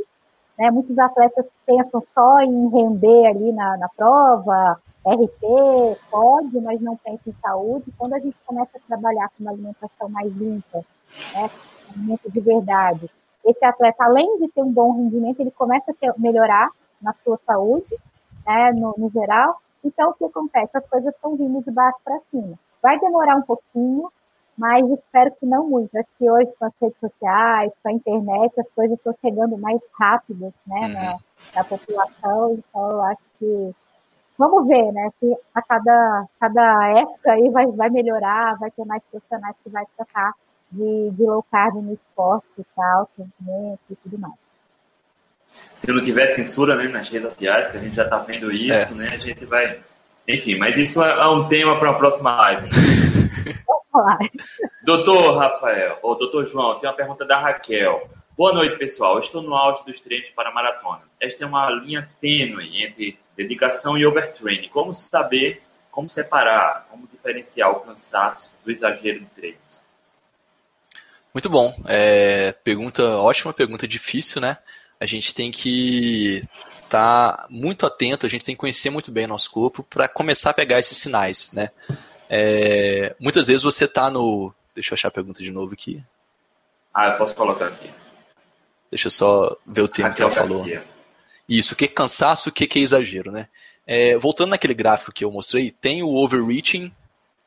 né? Muitos atletas pensam só em render ali na, na prova, RP, pode, mas não pensam em saúde. Quando a gente começa a trabalhar com uma alimentação mais limpa, né? alimento de verdade, esse atleta, além de ter um bom rendimento, ele começa a ter, melhorar na sua saúde, né? no, no geral, então, o que acontece? As coisas estão vindo de baixo para cima. Vai demorar um pouquinho, mas espero que não muito. Acho que hoje, com as redes sociais, com a internet, as coisas estão chegando mais rápidas né, uhum. na, na, população, então eu acho que. Vamos ver, né? Se a cada, cada época aí vai, vai melhorar, vai ter mais profissionais que vai tratar de, de low carb no esporte e tal, e tudo mais. Se não tiver censura né, nas redes sociais, que a gente já está vendo isso, é. né? A gente vai. Enfim, mas isso é um tema para a próxima live. doutor Rafael, ou doutor João, tem uma pergunta da Raquel. Boa noite, pessoal. Estou no auge dos treinos para maratona. Esta é uma linha tênue entre dedicação e overtraining. Como saber, como separar, como diferenciar o cansaço do exagero de treinos? Muito bom. É, pergunta, ótima pergunta, difícil, né? A gente tem que estar tá muito atento, a gente tem que conhecer muito bem o nosso corpo para começar a pegar esses sinais, né? É, muitas vezes você está no. Deixa eu achar a pergunta de novo aqui. Ah, eu posso colocar aqui. Deixa eu só ver o termo que ela falou. Isso, o que é cansaço, o que é exagero, né? É, voltando naquele gráfico que eu mostrei, tem o overreaching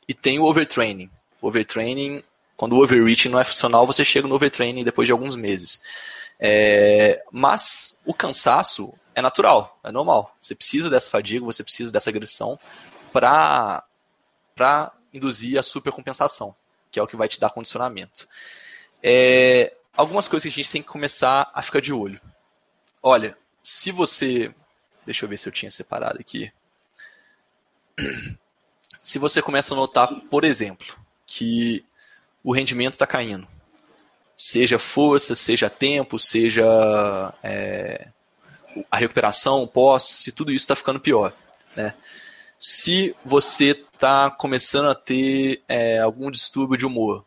e tem o overtraining. O overtraining, quando o overreaching não é funcional, você chega no overtraining depois de alguns meses. É, mas o cansaço é natural, é normal. Você precisa dessa fadiga, você precisa dessa agressão para para induzir a supercompensação, que é o que vai te dar condicionamento. É, algumas coisas que a gente tem que começar a ficar de olho. Olha, se você. Deixa eu ver se eu tinha separado aqui. Se você começa a notar, por exemplo, que o rendimento está caindo, seja força, seja tempo, seja é, a recuperação, pós, se tudo isso está ficando pior. Né? Se você está começando a ter é, algum distúrbio de humor,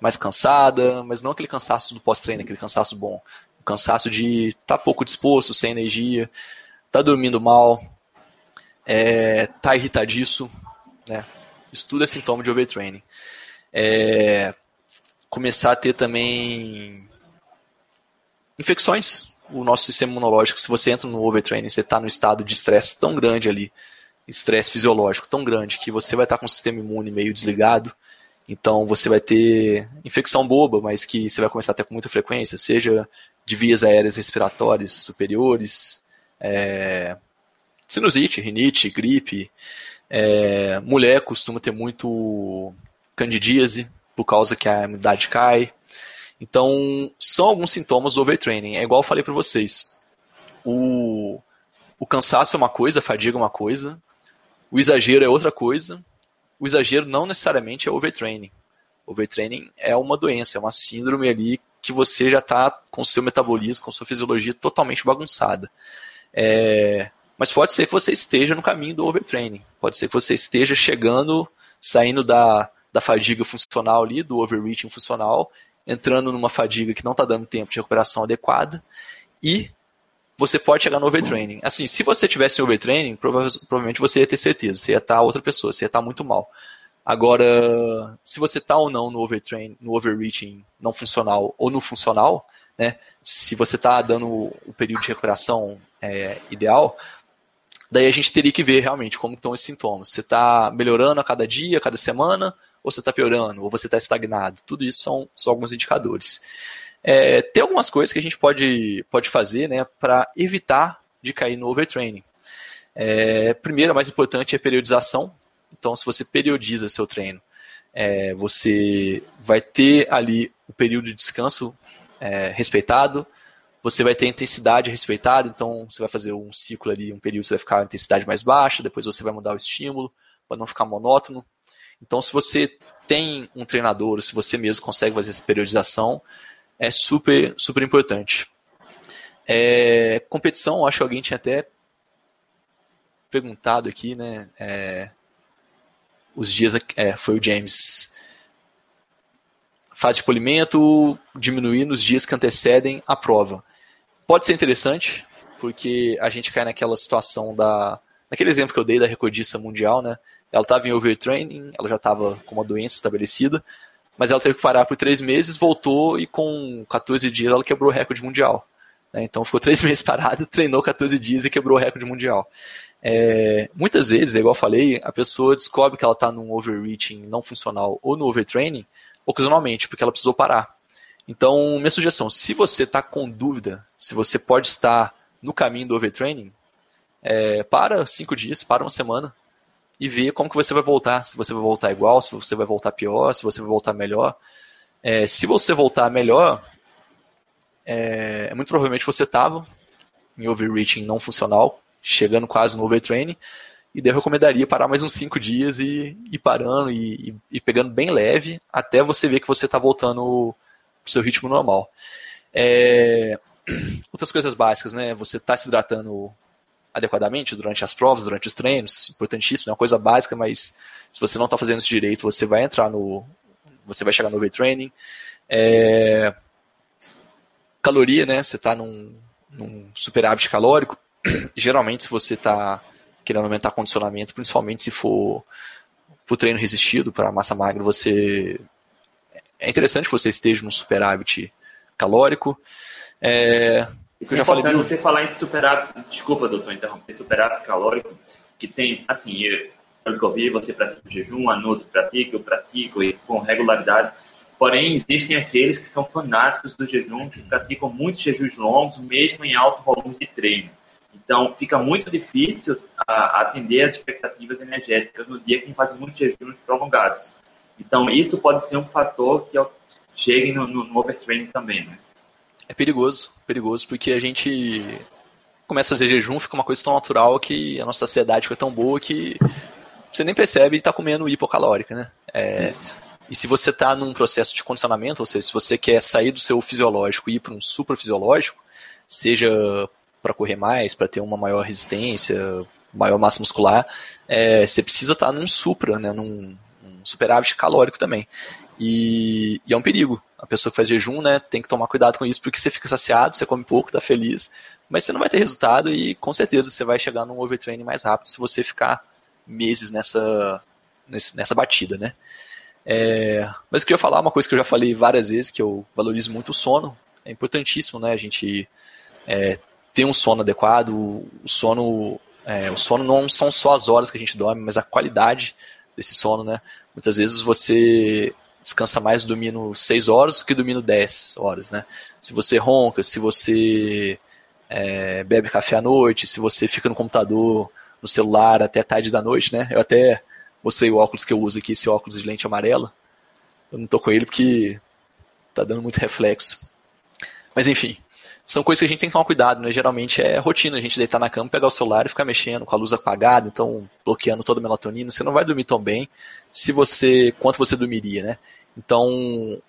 mais cansada, mas não aquele cansaço do pós-treino, aquele cansaço bom. O cansaço de estar tá pouco disposto, sem energia, tá dormindo mal, é, tá irritadiço, né? Isso tudo é sintoma de overtraining. É, começar a ter também infecções. O nosso sistema imunológico, se você entra no overtraining, você está no estado de estresse tão grande ali estresse fisiológico tão grande que você vai estar com o sistema imune meio desligado. Então você vai ter infecção boba, mas que você vai começar a ter com muita frequência, seja de vias aéreas respiratórias superiores, é, sinusite, rinite, gripe. É, mulher costuma ter muito candidíase, por causa que a imunidade cai. Então, são alguns sintomas do overtraining. É igual eu falei para vocês. O, o cansaço é uma coisa, a fadiga é uma coisa, o exagero é outra coisa. O exagero não necessariamente é overtraining. Overtraining é uma doença, é uma síndrome ali que você já está com seu metabolismo, com sua fisiologia totalmente bagunçada. É, mas pode ser que você esteja no caminho do overtraining. Pode ser que você esteja chegando, saindo da, da fadiga funcional ali, do overreaching funcional, entrando numa fadiga que não está dando tempo de recuperação adequada e você pode chegar no overtraining. Assim, se você tivesse overtraining, prova provavelmente você ia ter certeza, você ia estar outra pessoa, você ia estar muito mal. Agora, se você está ou não no overtraining, no overreaching não funcional ou no funcional, né, se você está dando o período de recuperação é, ideal, daí a gente teria que ver realmente como estão os sintomas. Você está melhorando a cada dia, a cada semana, ou você está piorando, ou você está estagnado. Tudo isso são, são alguns indicadores. É, tem algumas coisas que a gente pode, pode fazer né, para evitar de cair no overtraining. É, primeiro, a mais importante é a periodização. Então, se você periodiza seu treino, é, você vai ter ali o período de descanso é, respeitado, você vai ter a intensidade respeitada, então você vai fazer um ciclo ali, um período você vai ficar a intensidade mais baixa, depois você vai mudar o estímulo para não ficar monótono. Então, se você tem um treinador, se você mesmo consegue fazer essa periodização, é super, super importante. É, competição, acho que alguém tinha até perguntado aqui, né? É, os dias, é, foi o James. Fase de polimento, diminuir nos dias que antecedem a prova. Pode ser interessante, porque a gente cai naquela situação da. Naquele exemplo que eu dei da recordista mundial, né? Ela estava em overtraining, ela já estava com uma doença estabelecida, mas ela teve que parar por três meses, voltou e com 14 dias ela quebrou o recorde mundial. Né? Então ficou três meses parada, treinou 14 dias e quebrou o recorde mundial. É, muitas vezes, igual eu falei, a pessoa descobre que ela está num overreaching não funcional ou no overtraining ocasionalmente, porque ela precisou parar. Então, minha sugestão, se você está com dúvida, se você pode estar no caminho do overtraining, é, para cinco dias, para uma semana e vê como que você vai voltar. Se você vai voltar igual, se você vai voltar pior, se você vai voltar melhor. É, se você voltar melhor, é, muito provavelmente você estava em overreaching não funcional, chegando quase no overtraining, e daí eu recomendaria parar mais uns 5 dias e ir parando e, e, e, pegando bem leve até você ver que você está voltando pro seu ritmo normal. É, outras coisas básicas, né? Você está se hidratando adequadamente durante as provas, durante os treinos, importantíssimo, é uma coisa básica, mas se você não está fazendo isso direito, você vai entrar no. Você vai chegar no overtraining. É, caloria, né? Você está num, num superávit calórico. Geralmente, se você está querendo aumentar condicionamento, principalmente se for para o treino resistido, para massa magra, você é interessante que você esteja num superávit calórico. É, Isso é importante falei, você falar em superávit, desculpa, doutor, interromper, superávit calórico, que tem, assim, eu, pelo que eu vi, você pratica o jejum, a Nutri pratica, eu pratico e com regularidade, porém existem aqueles que são fanáticos do jejum, que praticam muitos jejuns longos, mesmo em alto volume de treino. Então, fica muito difícil a, atender as expectativas energéticas no dia que faz muitos jejuns prolongados. Então, isso pode ser um fator que chegue no, no, no overtraining também, né? É perigoso, perigoso, porque a gente começa a fazer jejum, fica uma coisa tão natural que a nossa saciedade fica tão boa que você nem percebe e está comendo hipocalórica, né? É, e se você está num processo de condicionamento, ou seja, se você quer sair do seu fisiológico e ir para um suprafisiológico, seja para correr mais, para ter uma maior resistência, maior massa muscular, é, você precisa estar tá num supra, né, num, num superávit calórico também. E, e, é um perigo. A pessoa que faz jejum, né, tem que tomar cuidado com isso, porque você fica saciado, você come pouco, tá feliz, mas você não vai ter resultado e com certeza você vai chegar num overtraining mais rápido se você ficar meses nessa, nessa batida, né. É, mas eu queria falar uma coisa que eu já falei várias vezes, que eu valorizo muito o sono. É importantíssimo, né, a gente é, ter um sono adequado. O sono, é, o sono não são só as horas que a gente dorme, mas a qualidade desse sono, né? Muitas vezes você descansa mais dormindo 6 horas do que dormindo 10 horas, né? Se você ronca, se você é, bebe café à noite, se você fica no computador, no celular até tarde da noite, né? Eu até mostrei o óculos que eu uso aqui, esse óculos de lente amarela. Eu não tô com ele porque tá dando muito reflexo. Mas enfim, são coisas que a gente tem que tomar cuidado, né? Geralmente é rotina a gente deitar na cama, pegar o celular e ficar mexendo com a luz apagada, então bloqueando toda a melatonina. Você não vai dormir tão bem se você. quanto você dormiria, né? Então,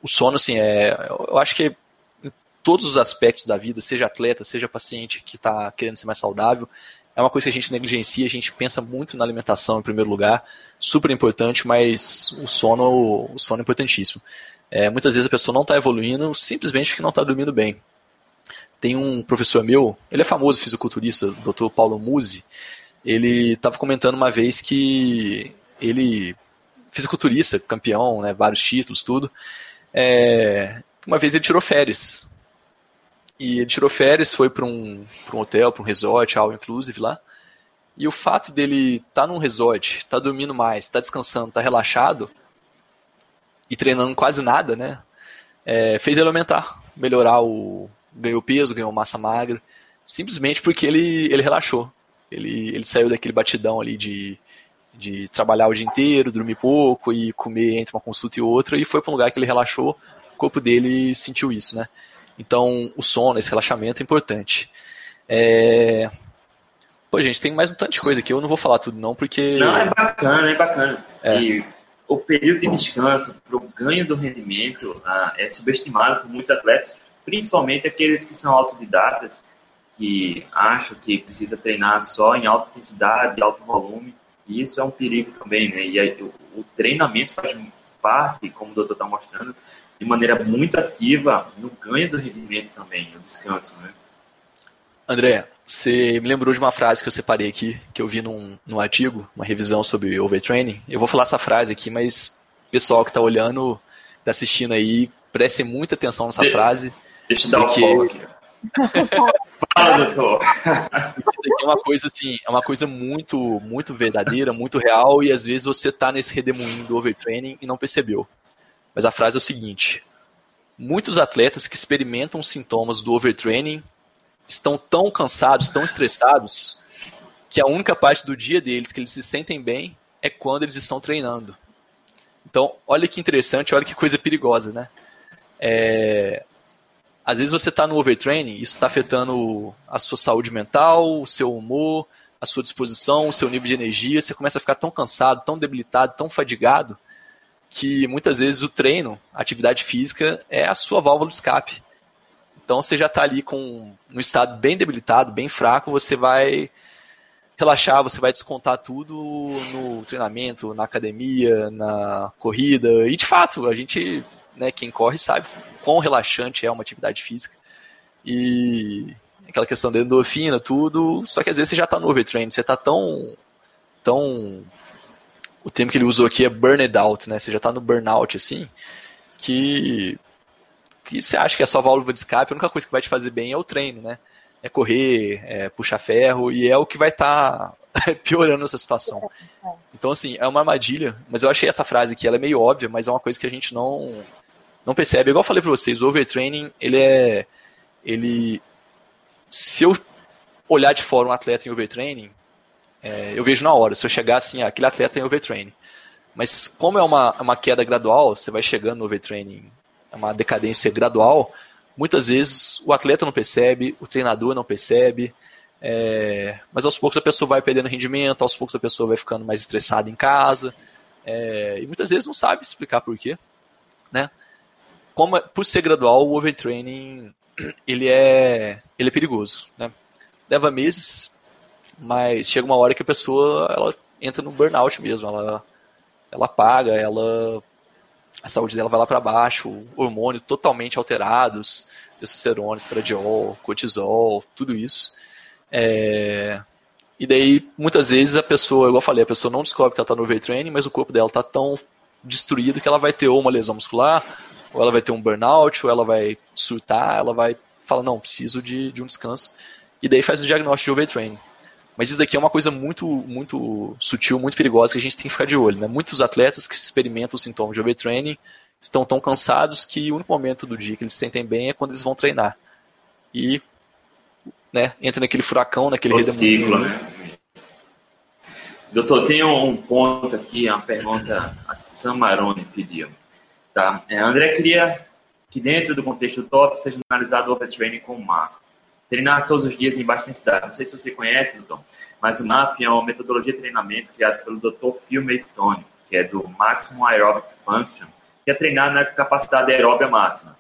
o sono, assim, é. Eu acho que em todos os aspectos da vida, seja atleta, seja paciente que está querendo ser mais saudável, é uma coisa que a gente negligencia, a gente pensa muito na alimentação em primeiro lugar, super importante, mas o sono, o sono é importantíssimo. É, muitas vezes a pessoa não está evoluindo simplesmente porque não está dormindo bem. Tem um professor meu, ele é famoso fisiculturista, o Dr. Paulo Musi. Ele estava comentando uma vez que ele, fisiculturista, campeão, né, vários títulos, tudo. É, uma vez ele tirou férias. E ele tirou férias, foi para um, um hotel, para um resort, all inclusive lá. E o fato dele estar tá num resort, estar tá dormindo mais, estar tá descansando, estar tá relaxado e treinando quase nada, né? É, fez ele aumentar, melhorar o, ganhou peso, ganhou massa magra, simplesmente porque ele, ele relaxou. Ele, ele saiu daquele batidão ali de, de trabalhar o dia inteiro, dormir pouco e comer entre uma consulta e outra, e foi para um lugar que ele relaxou, o corpo dele sentiu isso, né? Então, o sono, esse relaxamento é importante. É... Pô, gente, tem mais um tanto de coisa aqui, eu não vou falar tudo não, porque... Não, é bacana, é bacana. É. E o período de descanso para o ganho do rendimento ah, é subestimado por muitos atletas, principalmente aqueles que são autodidatas, que acham que precisa treinar só em alta intensidade, alto volume, e isso é um perigo também, né? E aí, o, o treinamento faz parte, como o doutor está mostrando, de maneira muito ativa no ganho do rendimento também, no descanso, né? André, você me lembrou de uma frase que eu separei aqui, que eu vi num, num artigo, uma revisão sobre overtraining. Eu vou falar essa frase aqui, mas o pessoal que está olhando, está assistindo aí, preste muita atenção nessa de, frase. Deixa eu dar um follow aqui. Fala, doutor. Isso aqui é uma coisa assim, é uma coisa muito, muito verdadeira, muito real, e às vezes você tá nesse redemoinho do overtraining e não percebeu. Mas a frase é o seguinte: muitos atletas que experimentam sintomas do overtraining estão tão cansados, tão estressados, que a única parte do dia deles que eles se sentem bem é quando eles estão treinando. Então, olha que interessante, olha que coisa perigosa, né? É, às vezes você está no overtraining, isso está afetando a sua saúde mental, o seu humor, a sua disposição, o seu nível de energia. Você começa a ficar tão cansado, tão debilitado, tão fadigado, que muitas vezes o treino, a atividade física, é a sua válvula de escape. Então você já está ali com um estado bem debilitado, bem fraco, você vai relaxar, você vai descontar tudo no treinamento, na academia, na corrida. E de fato, a gente, né, quem corre sabe quão relaxante é uma atividade física. E aquela questão da endorfina, tudo. Só que às vezes você já está no overtraining, você está tão. tão. O termo que ele usou aqui é burned out, né? Você já está no burnout, assim, que. que você acha que é só válvula de escape, a única coisa que vai te fazer bem é o treino, né? é correr, é puxar ferro, e é o que vai estar tá piorando essa situação. Então, assim, é uma armadilha, mas eu achei essa frase aqui, ela é meio óbvia, mas é uma coisa que a gente não, não percebe. Igual eu falei para vocês, o overtraining, ele é. Ele. Se eu olhar de fora um atleta em overtraining, é, eu vejo na hora. Se eu chegar assim, ah, aquele atleta em overtraining. Mas como é uma, uma queda gradual, você vai chegando no overtraining, é uma decadência gradual, Muitas vezes o atleta não percebe, o treinador não percebe, é, mas aos poucos a pessoa vai perdendo rendimento, aos poucos a pessoa vai ficando mais estressada em casa, é, e muitas vezes não sabe explicar por quê. Né? Como, é, por ser gradual, o overtraining ele é, ele é perigoso. Né? Leva meses, mas chega uma hora que a pessoa ela entra no burnout mesmo, ela, ela paga, ela a saúde dela vai lá para baixo, hormônios totalmente alterados, testosterona, estradiol, cortisol, tudo isso. É... E daí, muitas vezes, a pessoa, igual eu falei, a pessoa não descobre que ela está no overtraining, mas o corpo dela está tão destruído que ela vai ter ou uma lesão muscular, ou ela vai ter um burnout, ou ela vai surtar, ela vai falar, não, preciso de, de um descanso. E daí faz o diagnóstico de overtraining. Mas isso daqui é uma coisa muito, muito sutil, muito perigosa que a gente tem que ficar de olho. Né? Muitos atletas que experimentam os sintomas de overtraining estão tão cansados que o único momento do dia que eles se sentem bem é quando eles vão treinar. E né, entra naquele furacão, naquele o ciclo, né? Doutor, tem um ponto aqui, uma pergunta a Samarone pediu. Tá? É, André queria que dentro do contexto top seja analisado o overtraining com o marco. Treinar todos os dias em baixa intensidade. Não sei se você conhece, doutor, mas o MAF é uma metodologia de treinamento criada pelo Dr. Phil Maitone, que é do Maximum Aerobic Function, que é treinar na capacidade aeróbia máxima.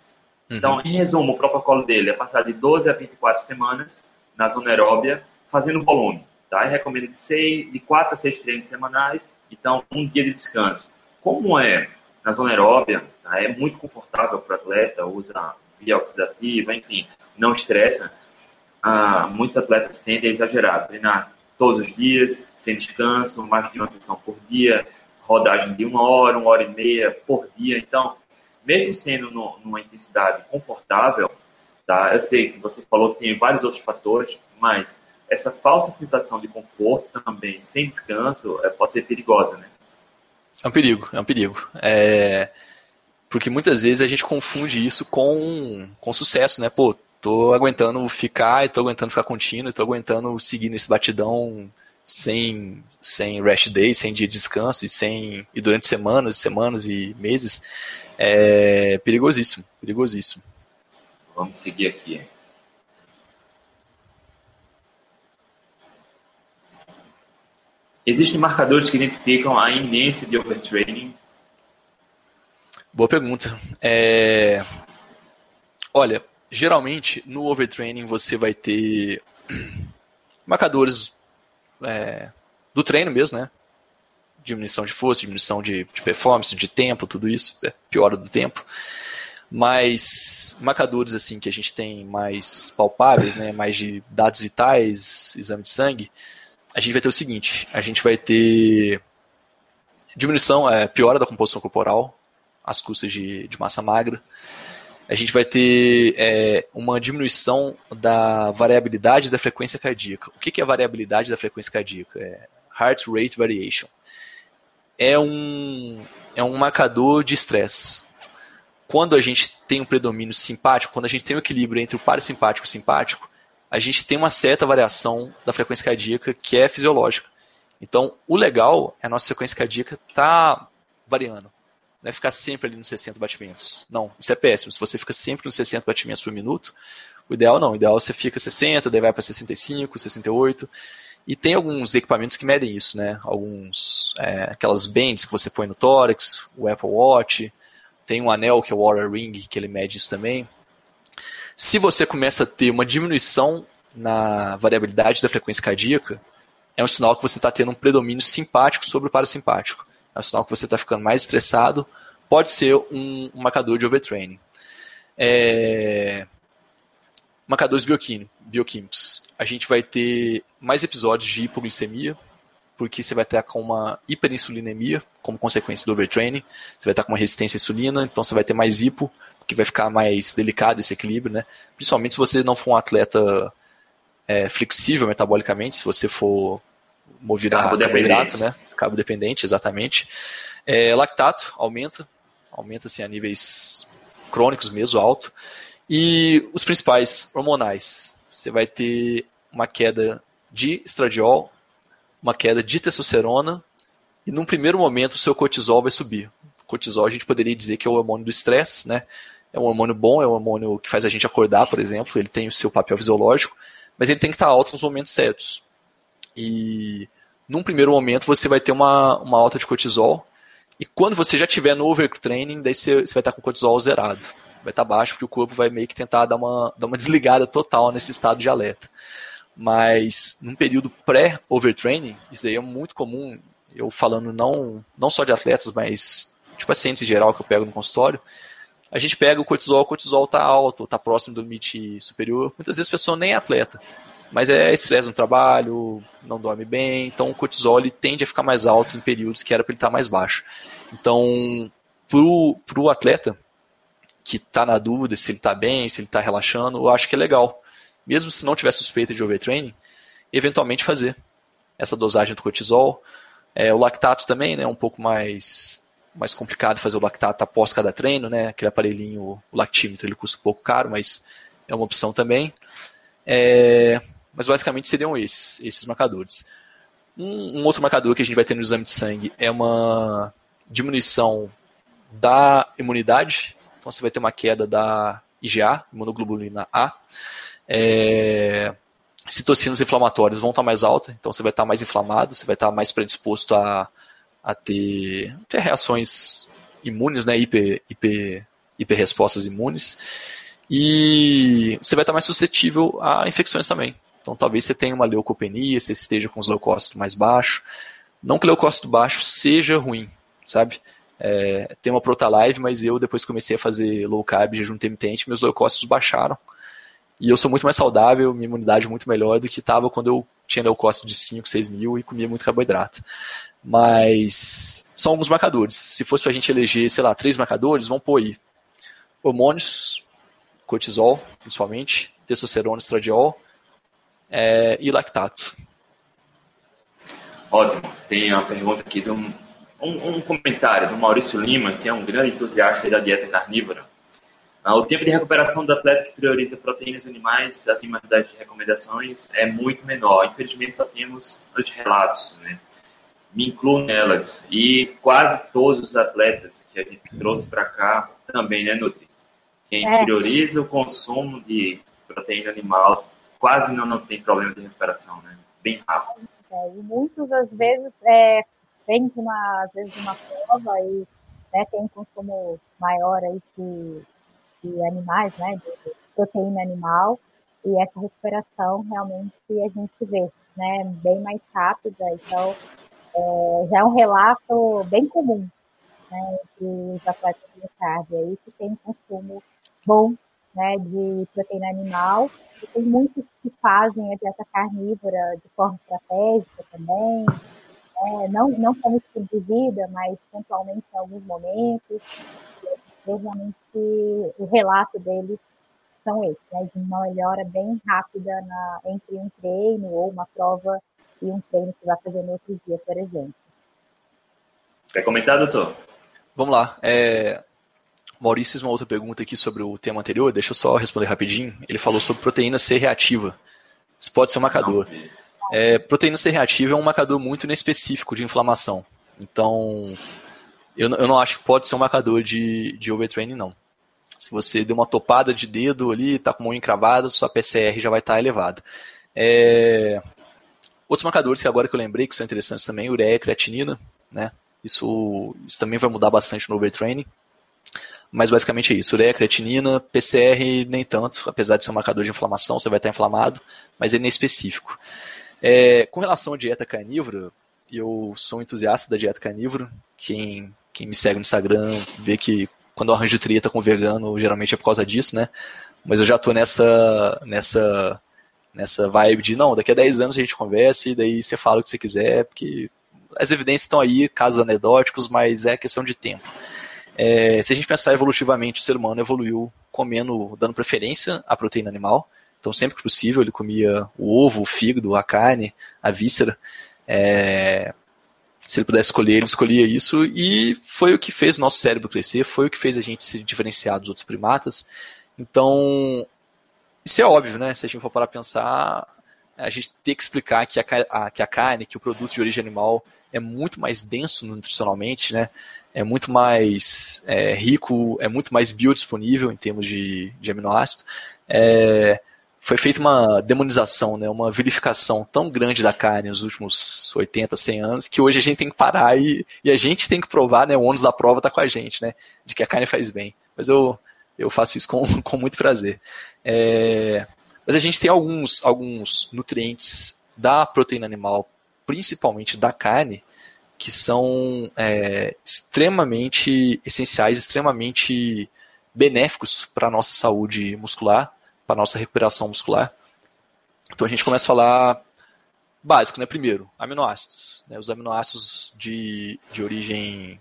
Uhum. Então, em resumo, o protocolo dele é passar de 12 a 24 semanas na zona aeróbia, fazendo volume. Tá? Eu recomendo de, seis, de 4 a 6 treinos semanais, então um dia de descanso. Como é na zona aeróbia, tá? é muito confortável para o atleta, usa via oxidativa, enfim, não estressa ah, muitos atletas tendem a exagerar, treinar todos os dias, sem descanso, mais de uma sessão por dia, rodagem de uma hora, uma hora e meia por dia. Então, mesmo sendo no, numa intensidade confortável, tá? Eu sei que você falou que tem vários outros fatores, mas essa falsa sensação de conforto também, sem descanso, é, pode ser perigosa, né? É um perigo, é um perigo. É... Porque muitas vezes a gente confunde isso com, com sucesso, né? Pô, tô aguentando ficar, e tô aguentando ficar contínuo, e tô aguentando seguir nesse batidão sem, sem rest day, sem dia de descanso e sem e durante semanas, semanas e meses, é perigosíssimo, perigosíssimo. Vamos seguir aqui. Existem marcadores que identificam a iminência de overtraining? Boa pergunta. É... Olha, geralmente no overtraining você vai ter marcadores é, do treino mesmo, né? Diminuição de força, diminuição de, de performance, de tempo, tudo isso, é piora do tempo. Mas marcadores assim que a gente tem mais palpáveis, né, mais de dados vitais, exame de sangue, a gente vai ter o seguinte: a gente vai ter diminuição, é, piora da composição corporal, às custas de, de massa magra a gente vai ter é, uma diminuição da variabilidade da frequência cardíaca. O que é a variabilidade da frequência cardíaca? É heart rate variation. É um, é um marcador de estresse. quando a gente tem um predomínio simpático, quando a gente tem um equilíbrio entre o parasimpático e o simpático, a gente tem uma certa variação da frequência cardíaca que é fisiológica. Então, o legal é a nossa frequência cardíaca tá variando. Não é ficar sempre ali nos 60 batimentos. Não, isso é péssimo. Se você fica sempre nos 60 batimentos por minuto, o ideal não. O ideal é você fica 60, daí vai para 65, 68. E tem alguns equipamentos que medem isso, né? Alguns, é, aquelas bands que você põe no tórax, o Apple Watch, tem um anel que é o Aura Ring, que ele mede isso também. Se você começa a ter uma diminuição na variabilidade da frequência cardíaca, é um sinal que você está tendo um predomínio simpático sobre o parasimpático. É um sinal que você está ficando mais estressado. Pode ser um, marcador de overtraining. É... Marcadores bioquímicos. A gente vai ter mais episódios de hipoglicemia, porque você vai estar com uma hiperinsulinemia como consequência do overtraining, você vai estar com uma resistência à insulina, então você vai ter mais hipo, que vai ficar mais delicado esse equilíbrio, né? Principalmente se você não for um atleta é, flexível metabolicamente, se você for movido a carboidrato, né? Cabo dependente, exatamente. É, lactato aumenta, aumenta assim, a níveis crônicos mesmo, alto. E os principais hormonais, você vai ter uma queda de estradiol, uma queda de testosterona e num primeiro momento o seu cortisol vai subir. cortisol a gente poderia dizer que é o hormônio do estresse, né? É um hormônio bom, é um hormônio que faz a gente acordar, por exemplo, ele tem o seu papel fisiológico, mas ele tem que estar alto nos momentos certos. E num primeiro momento você vai ter uma, uma alta de cortisol, e quando você já tiver no overtraining, daí você, você vai estar com cortisol zerado. Vai estar baixo, porque o corpo vai meio que tentar dar uma, dar uma desligada total nesse estado de alerta. Mas num período pré-overtraining, isso aí é muito comum, eu falando não, não só de atletas, mas de pacientes em geral que eu pego no consultório, a gente pega o cortisol, o cortisol está alto, está próximo do limite superior. Muitas vezes a pessoa nem é atleta, mas é estresse no trabalho, não dorme bem, então o cortisol ele tende a ficar mais alto em períodos que era para ele estar tá mais baixo. Então, para o atleta que está na dúvida se ele está bem, se ele está relaxando, eu acho que é legal mesmo se não tiver suspeita de overtraining, eventualmente fazer essa dosagem do cortisol. É, o lactato também, né, um pouco mais mais complicado fazer o lactato após cada treino, né? Aquele aparelhinho, o lactímetro, ele custa um pouco caro, mas é uma opção também. É, mas basicamente seriam esses, esses marcadores. Um, um, outro marcador que a gente vai ter no exame de sangue é uma diminuição da imunidade. Então você vai ter uma queda da IgA, imunoglobulina A. É, citocinas inflamatórias vão estar mais altas, então você vai estar mais inflamado, você vai estar mais predisposto a, a ter, ter reações imunes, né, hiper, hiper, hiperrespostas imunes, e você vai estar mais suscetível a infecções também. Então talvez você tenha uma leucopenia, você esteja com os leucócitos mais baixos. Não que leucócito baixo seja ruim, sabe? É, tem uma protalive, mas eu depois comecei a fazer low carb, jejum intermitente, meus leucócitos baixaram. E eu sou muito mais saudável, minha imunidade é muito melhor do que estava quando eu tinha leucócito de 5, 6 mil e comia muito carboidrato. Mas são alguns marcadores. Se fosse para a gente eleger, sei lá, três marcadores, vamos pôr aí hormônios, cortisol, principalmente, testosterona, estradiol é, e lactato. Ótimo. Tem uma pergunta aqui de um, um, um comentário do Maurício Lima, que é um grande entusiasta da dieta carnívora. Ah, o tempo de recuperação do atleta que prioriza proteínas animais acima das recomendações é muito menor. Infelizmente, só temos os relatos, né? Me incluo nelas. E quase todos os atletas que a gente trouxe para cá também, né, Nutri? Quem é. prioriza o consumo de proteína animal quase não, não tem problema de recuperação, né? Bem rápido. É, e muitas das vezes é, vem de uma, às vezes, uma prova e né, tem um consumo maior aí que de animais, né, de proteína animal, e essa recuperação realmente a gente vê, né, bem mais rápida, então é, já é um relato bem comum, né, entre os atletas de cardio aí que tem um consumo bom, né, de proteína animal, e tem muitos que fazem a dieta carnívora de forma estratégica também, é, não, não como estilo de vida, mas pontualmente em alguns momentos, realmente o relato deles são esses, né, de uma melhora bem rápida na, entre um treino ou uma prova e um treino que vai fazer no outro dia, por exemplo. Quer comentar, doutor? Vamos lá. É, Maurício fez uma outra pergunta aqui sobre o tema anterior, deixa eu só responder rapidinho. Ele falou sobre proteína C reativa. Isso pode ser um marcador. É, proteína C reativa é um marcador muito inespecífico de inflamação. Então, eu, eu não acho que pode ser um marcador de, de overtraining, não. Se você deu uma topada de dedo ali, está com a mão encravada, sua PCR já vai estar tá elevada. É... Outros marcadores que agora que eu lembrei que são interessantes também, ureia e creatinina, né? Isso, isso também vai mudar bastante no overtraining. Mas basicamente é isso. Ureia, creatinina, PCR nem tanto, apesar de ser um marcador de inflamação, você vai estar inflamado, mas ele é específico. É, com relação à dieta carnívora, eu sou um entusiasta da dieta carnívora. Quem, quem me segue no Instagram vê que quando eu arranjo treta com vegano, geralmente é por causa disso, né? Mas eu já tô nessa, nessa, nessa vibe de, não, daqui a 10 anos a gente conversa e daí você fala o que você quiser, porque as evidências estão aí, casos anedóticos, mas é questão de tempo. É, se a gente pensar evolutivamente, o ser humano evoluiu comendo, dando preferência à proteína animal. Então, sempre que possível, ele comia o ovo, o fígado, a carne, a víscera. É, se ele pudesse escolher, ele escolhia isso. E foi o que fez o nosso cérebro crescer, foi o que fez a gente se diferenciar dos outros primatas. Então, isso é óbvio, né? Se a gente for parar a pensar, a gente tem que explicar que a, a, que a carne, que o produto de origem animal é muito mais denso nutricionalmente, né? é muito mais é, rico, é muito mais biodisponível em termos de, de aminoácido. É, foi feita uma demonização, né, uma vilificação tão grande da carne nos últimos 80, 100 anos, que hoje a gente tem que parar e, e a gente tem que provar, né, o ônus da prova está com a gente, né, de que a carne faz bem. Mas eu, eu faço isso com, com muito prazer. É, mas a gente tem alguns, alguns nutrientes da proteína animal, principalmente da carne, que são é, extremamente essenciais, extremamente benéficos para a nossa saúde muscular, para a nossa recuperação muscular. Então a gente começa a falar básico, né? Primeiro, aminoácidos. Né? Os aminoácidos de, de origem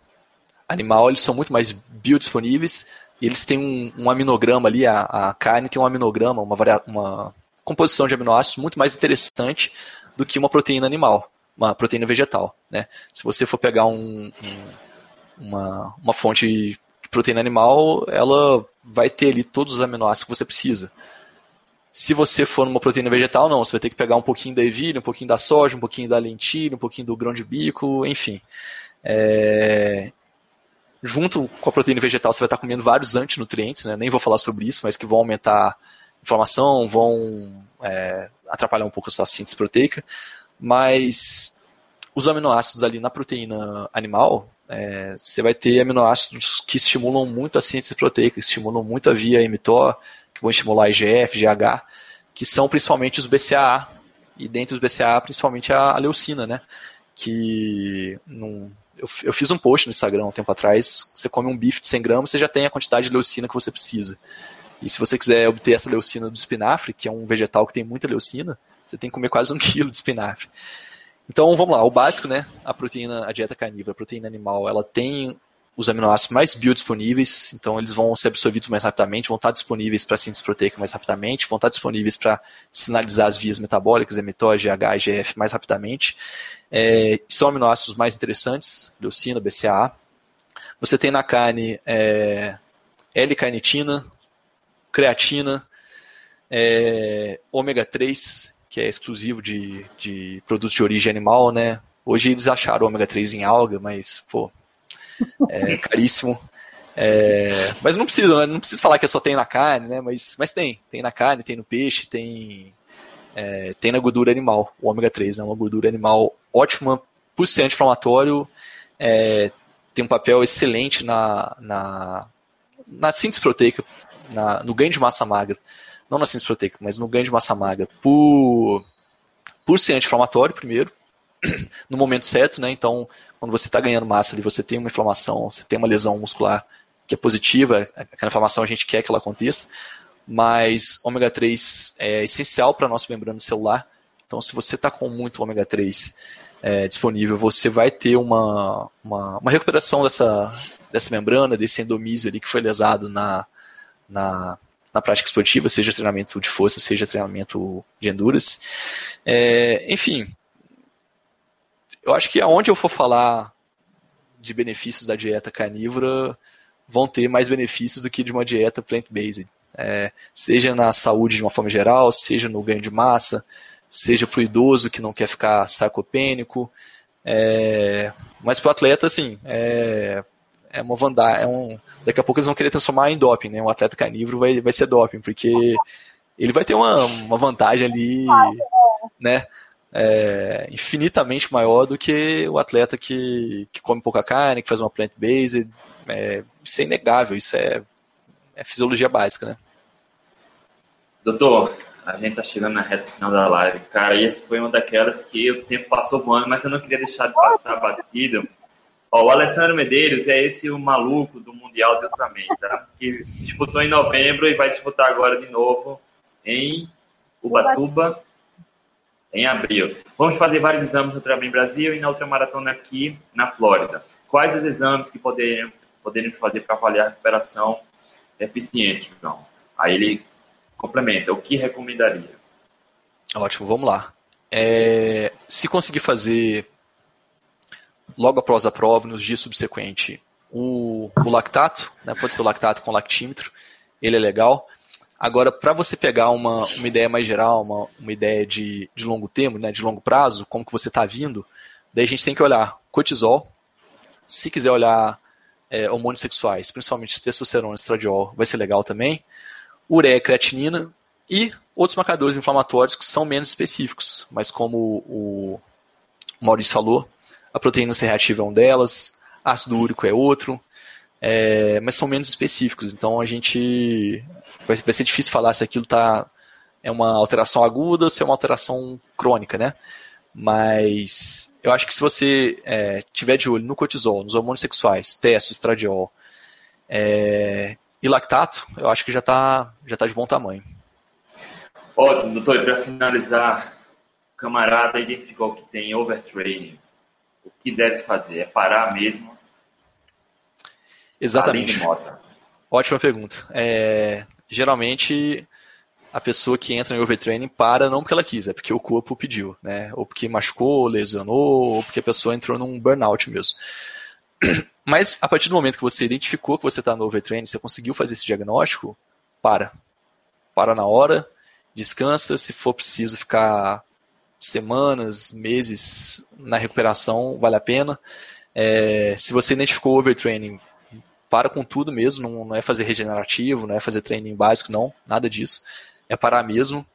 animal, eles são muito mais biodisponíveis e eles têm um, um aminograma ali, a, a, carne tem um aminograma, uma, uma composição de aminoácidos muito mais interessante do que uma proteína animal uma proteína vegetal. Né? Se você for pegar um, um, uma, uma fonte de proteína animal, ela vai ter ali todos os aminoácidos que você precisa. Se você for numa proteína vegetal, não, você vai ter que pegar um pouquinho da ervilha, um pouquinho da soja, um pouquinho da lentilha, um pouquinho do grão de bico, enfim. É... Junto com a proteína vegetal, você vai estar comendo vários antinutrientes, né? nem vou falar sobre isso, mas que vão aumentar a inflamação, vão é, atrapalhar um pouco a sua síntese proteica. Mas os aminoácidos ali na proteína animal, é, você vai ter aminoácidos que estimulam muito a síntese proteica, estimulam muito a via mTOR, que vão estimular IGF, GH, que são principalmente os BCAA, e dentre os BCAA, principalmente a, leucina, né? Que num, eu, eu, fiz um post no Instagram um tempo atrás, você come um bife de 100 gramas, você já tem a quantidade de leucina que você precisa. E se você quiser obter essa leucina do espinafre, que é um vegetal que tem muita leucina, você tem que comer quase um quilo de espinafre. Então vamos lá, o básico, né? A proteína, a dieta carnívora, a proteína animal, ela tem os aminoácidos mais biodisponíveis, então eles vão ser absorvidos mais rapidamente, vão estar disponíveis para síntese proteica mais rapidamente, vão estar disponíveis para sinalizar as vias metabólicas, mTOR, GH, IGF mais rapidamente. É, são aminoácidos mais interessantes, leucina, BCAA. Você tem na carne é, L-carnitina, creatina, é, ômega 3, que é exclusivo de, de produtos de origem animal, né? Hoje eles acharam ômega 3 em alga, mas, pô, é caríssimo. É, mas não precisa, né? não precisa falar que só tem na carne, né? Mas, mas tem, tem na carne, tem no peixe, tem, é, tem na gordura animal, o ômega 3, né? Uma gordura animal ótima por ser anti-inflamatório, é, tem um papel excelente na, na, na síntese proteica, na, no ganho de massa magra não na síntese proteica, mas no ganho de massa magra, por, por ser anti-inflamatório, primeiro, no momento certo, né? Então, quando você está ganhando massa ali, você tem uma inflamação, você tem uma lesão muscular que é positiva, aquela inflamação a gente quer que ela aconteça, mas ômega 3 é essencial para a nossa membrana celular. Então, se você está com muito ômega 3 é, disponível, você vai ter uma, uma, uma, recuperação dessa, dessa membrana, desse endomísio ali que foi lesado na, na, na prática esportiva, seja treinamento de força, seja treinamento de endurance. É, enfim, eu acho que aonde eu for falar de benefícios da dieta carnívora, vão ter mais benefícios do que de uma dieta plant-based. É, seja na saúde de uma forma geral, seja no ganho de massa, seja para o idoso que não quer ficar sarcopênico. É, mas para o atleta, assim, é, é uma vantagem. É um, daqui a pouco eles vão querer transformar em doping, né? Um atleta carnívoro vai, vai ser doping, porque ele vai ter uma, uma vantagem ali, né? É, infinitamente maior do que o atleta que, que come pouca carne, que faz uma plant-based. É, isso é inegável, isso é, é fisiologia básica, né? Doutor, a gente tá chegando na reta final da live. Cara, e essa foi uma daquelas que o tempo passou voando, mas eu não queria deixar de passar batido. Ó, o Alessandro Medeiros é esse o maluco do Mundial de Ultraman, tá? Que disputou em novembro e vai disputar agora de novo em Ubatuba em abril. Vamos fazer vários exames no Ultraman Brasil e na ultramaratona aqui na Flórida. Quais os exames que poderiam, poderiam fazer para avaliar a recuperação eficiente, João? Aí ele complementa, o que recomendaria? Ótimo, vamos lá. É, se conseguir fazer logo após a prova, nos dias subsequentes, o, o lactato, né, pode ser o lactato com lactímetro, ele é legal. Agora, para você pegar uma, uma ideia mais geral, uma, uma ideia de, de longo termo, né, de longo prazo, como que você está vindo, daí a gente tem que olhar cortisol, se quiser olhar é, hormônios sexuais, principalmente testosterona estradiol, vai ser legal também, ureia, creatinina e outros marcadores inflamatórios que são menos específicos, mas como o Maurício falou, a proteína C reativa é um delas, ácido úrico é outro, é, mas são menos específicos, então a gente vai, ser difícil falar se aquilo tá, é uma alteração aguda ou se é uma alteração crônica, né? Mas eu acho que se você é, tiver de olho no cortisol, nos hormônios sexuais, testo, estradiol é, e lactato, eu acho que já está já tá de bom tamanho. Ótimo, doutor. E para finalizar, camarada identificou que tem overtraining. O que deve fazer? É parar mesmo? Exatamente. Ótima pergunta. É, geralmente a pessoa que entra em overtraining para não porque ela quis, é porque o corpo pediu, né? Ou porque machucou, lesionou, ou porque a pessoa entrou num burnout mesmo. Mas a partir do momento que você identificou que você está no overtraining, você conseguiu fazer esse diagnóstico, para. Para na hora, descansa, se for preciso ficar semanas, meses na recuperação, vale a pena. É, se você identificou o overtraining, para com tudo mesmo, não, não é fazer regenerativo, não é fazer treino básico, não, nada disso. É parar mesmo,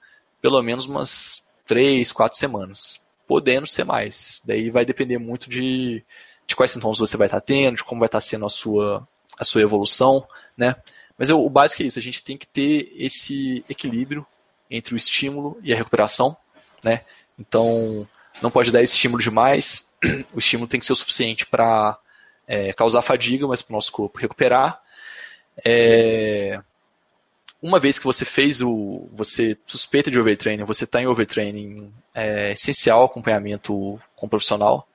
pelo menos umas três, quatro semanas. Podendo ser mais. Daí vai depender muito de, de quais sintomas você vai estar tendo, de como vai estar sendo a sua, a sua evolução, né? Mas eu, o básico é isso, a gente tem que ter esse equilíbrio entre o estímulo e a recuperação, né? Então, não pode dar estímulo demais, o estímulo tem que ser o suficiente para é, causar fadiga, mas para o nosso corpo recuperar. É, uma vez que você fez o. você suspeita de overtraining, você está em overtraining, é essencial acompanhamento com o profissional.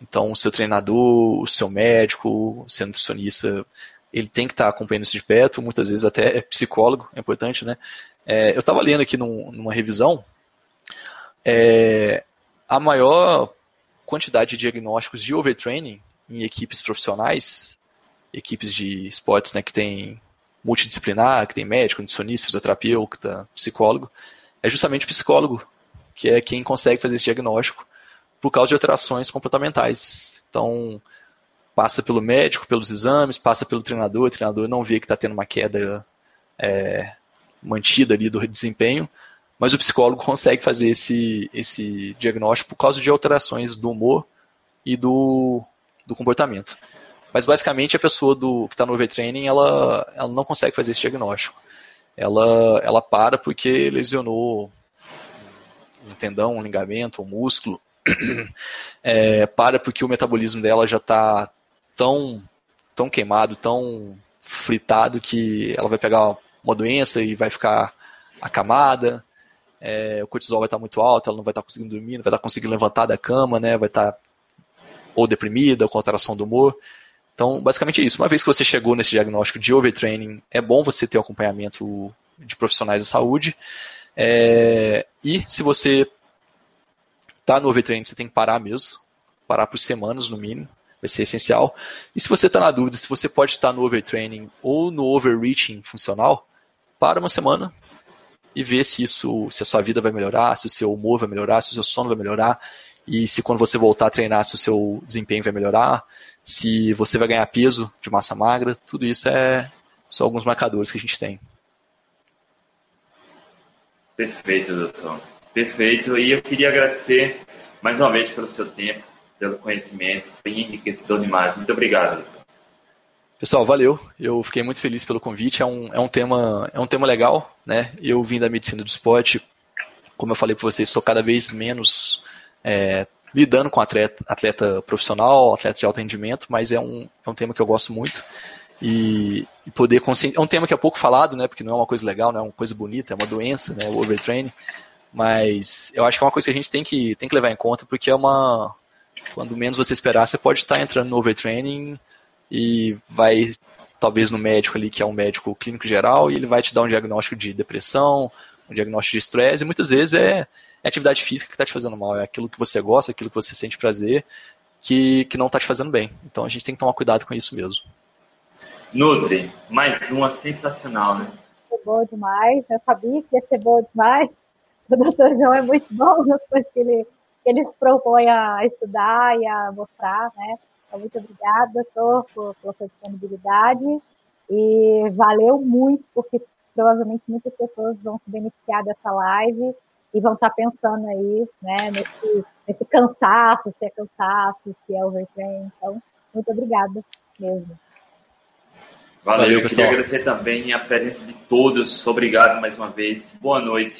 Então, o seu treinador, o seu médico, o seu nutricionista, ele tem que estar tá acompanhando isso de perto, muitas vezes até é psicólogo, é importante, né? É, eu estava lendo aqui num, numa revisão, é, a maior quantidade de diagnósticos de overtraining em equipes profissionais, equipes de esportes né, que tem multidisciplinar, que tem médico, nutricionista, fisioterapeuta, psicólogo, é justamente o psicólogo, que é quem consegue fazer esse diagnóstico por causa de alterações comportamentais. Então, passa pelo médico, pelos exames, passa pelo treinador, o treinador não vê que está tendo uma queda é, mantida ali do desempenho, mas o psicólogo consegue fazer esse, esse diagnóstico por causa de alterações do humor e do, do comportamento. Mas basicamente a pessoa do, que está no overtraining, ela, ela não consegue fazer esse diagnóstico. Ela, ela para porque lesionou um tendão, um ligamento, um músculo. É, para porque o metabolismo dela já está tão, tão queimado, tão fritado que ela vai pegar uma doença e vai ficar acamada é, o cortisol vai estar muito alto, ela não vai estar conseguindo dormir, não vai estar conseguindo levantar da cama, né, vai estar ou deprimida, ou com alteração do humor. Então, basicamente é isso. Uma vez que você chegou nesse diagnóstico de overtraining, é bom você ter um acompanhamento de profissionais da saúde. É, e se você está no overtraining, você tem que parar mesmo, parar por semanas no mínimo. vai ser essencial. E se você está na dúvida se você pode estar no overtraining ou no overreaching funcional, para uma semana e ver se isso, se a sua vida vai melhorar, se o seu humor vai melhorar, se o seu sono vai melhorar e se quando você voltar a treinar, se o seu desempenho vai melhorar, se você vai ganhar peso de massa magra, tudo isso é só alguns marcadores que a gente tem. Perfeito, doutor. Perfeito. E eu queria agradecer mais uma vez pelo seu tempo, pelo conhecimento. Foi enriquecedor demais. Muito obrigado, doutor. Pessoal, valeu. Eu fiquei muito feliz pelo convite. É um, é um, tema, é um tema legal, né? Eu vim da medicina do esporte. Como eu falei para vocês, estou cada vez menos é, lidando com atleta, atleta profissional, atleta de alto rendimento, mas é um, é um tema que eu gosto muito. E, e poder conscientizar. É um tema que é pouco falado, né? Porque não é uma coisa legal, não é uma coisa bonita, é uma doença, né? O overtraining. Mas eu acho que é uma coisa que a gente tem que, tem que levar em conta, porque é uma. Quando menos você esperar, você pode estar entrando no overtraining e vai talvez no médico ali, que é um médico clínico geral, e ele vai te dar um diagnóstico de depressão, um diagnóstico de estresse, e muitas vezes é, é atividade física que está te fazendo mal, é aquilo que você gosta, aquilo que você sente prazer, que, que não está te fazendo bem. Então a gente tem que tomar cuidado com isso mesmo. Nutri, mais uma sensacional, né? Foi boa demais, eu sabia que ia ser boa demais. O doutor João é muito bom nas coisas que ele, que ele se propõe a estudar e a mostrar, né? Então, muito obrigada, doutor, por, pela sua disponibilidade. E valeu muito, porque provavelmente muitas pessoas vão se beneficiar dessa live e vão estar pensando aí, né, nesse, nesse cansaço, se é cansaço, se é overtrain. Então, muito obrigada mesmo. Valeu, Valeu eu queria agradecer também a presença de todos. Obrigado mais uma vez. Boa noite.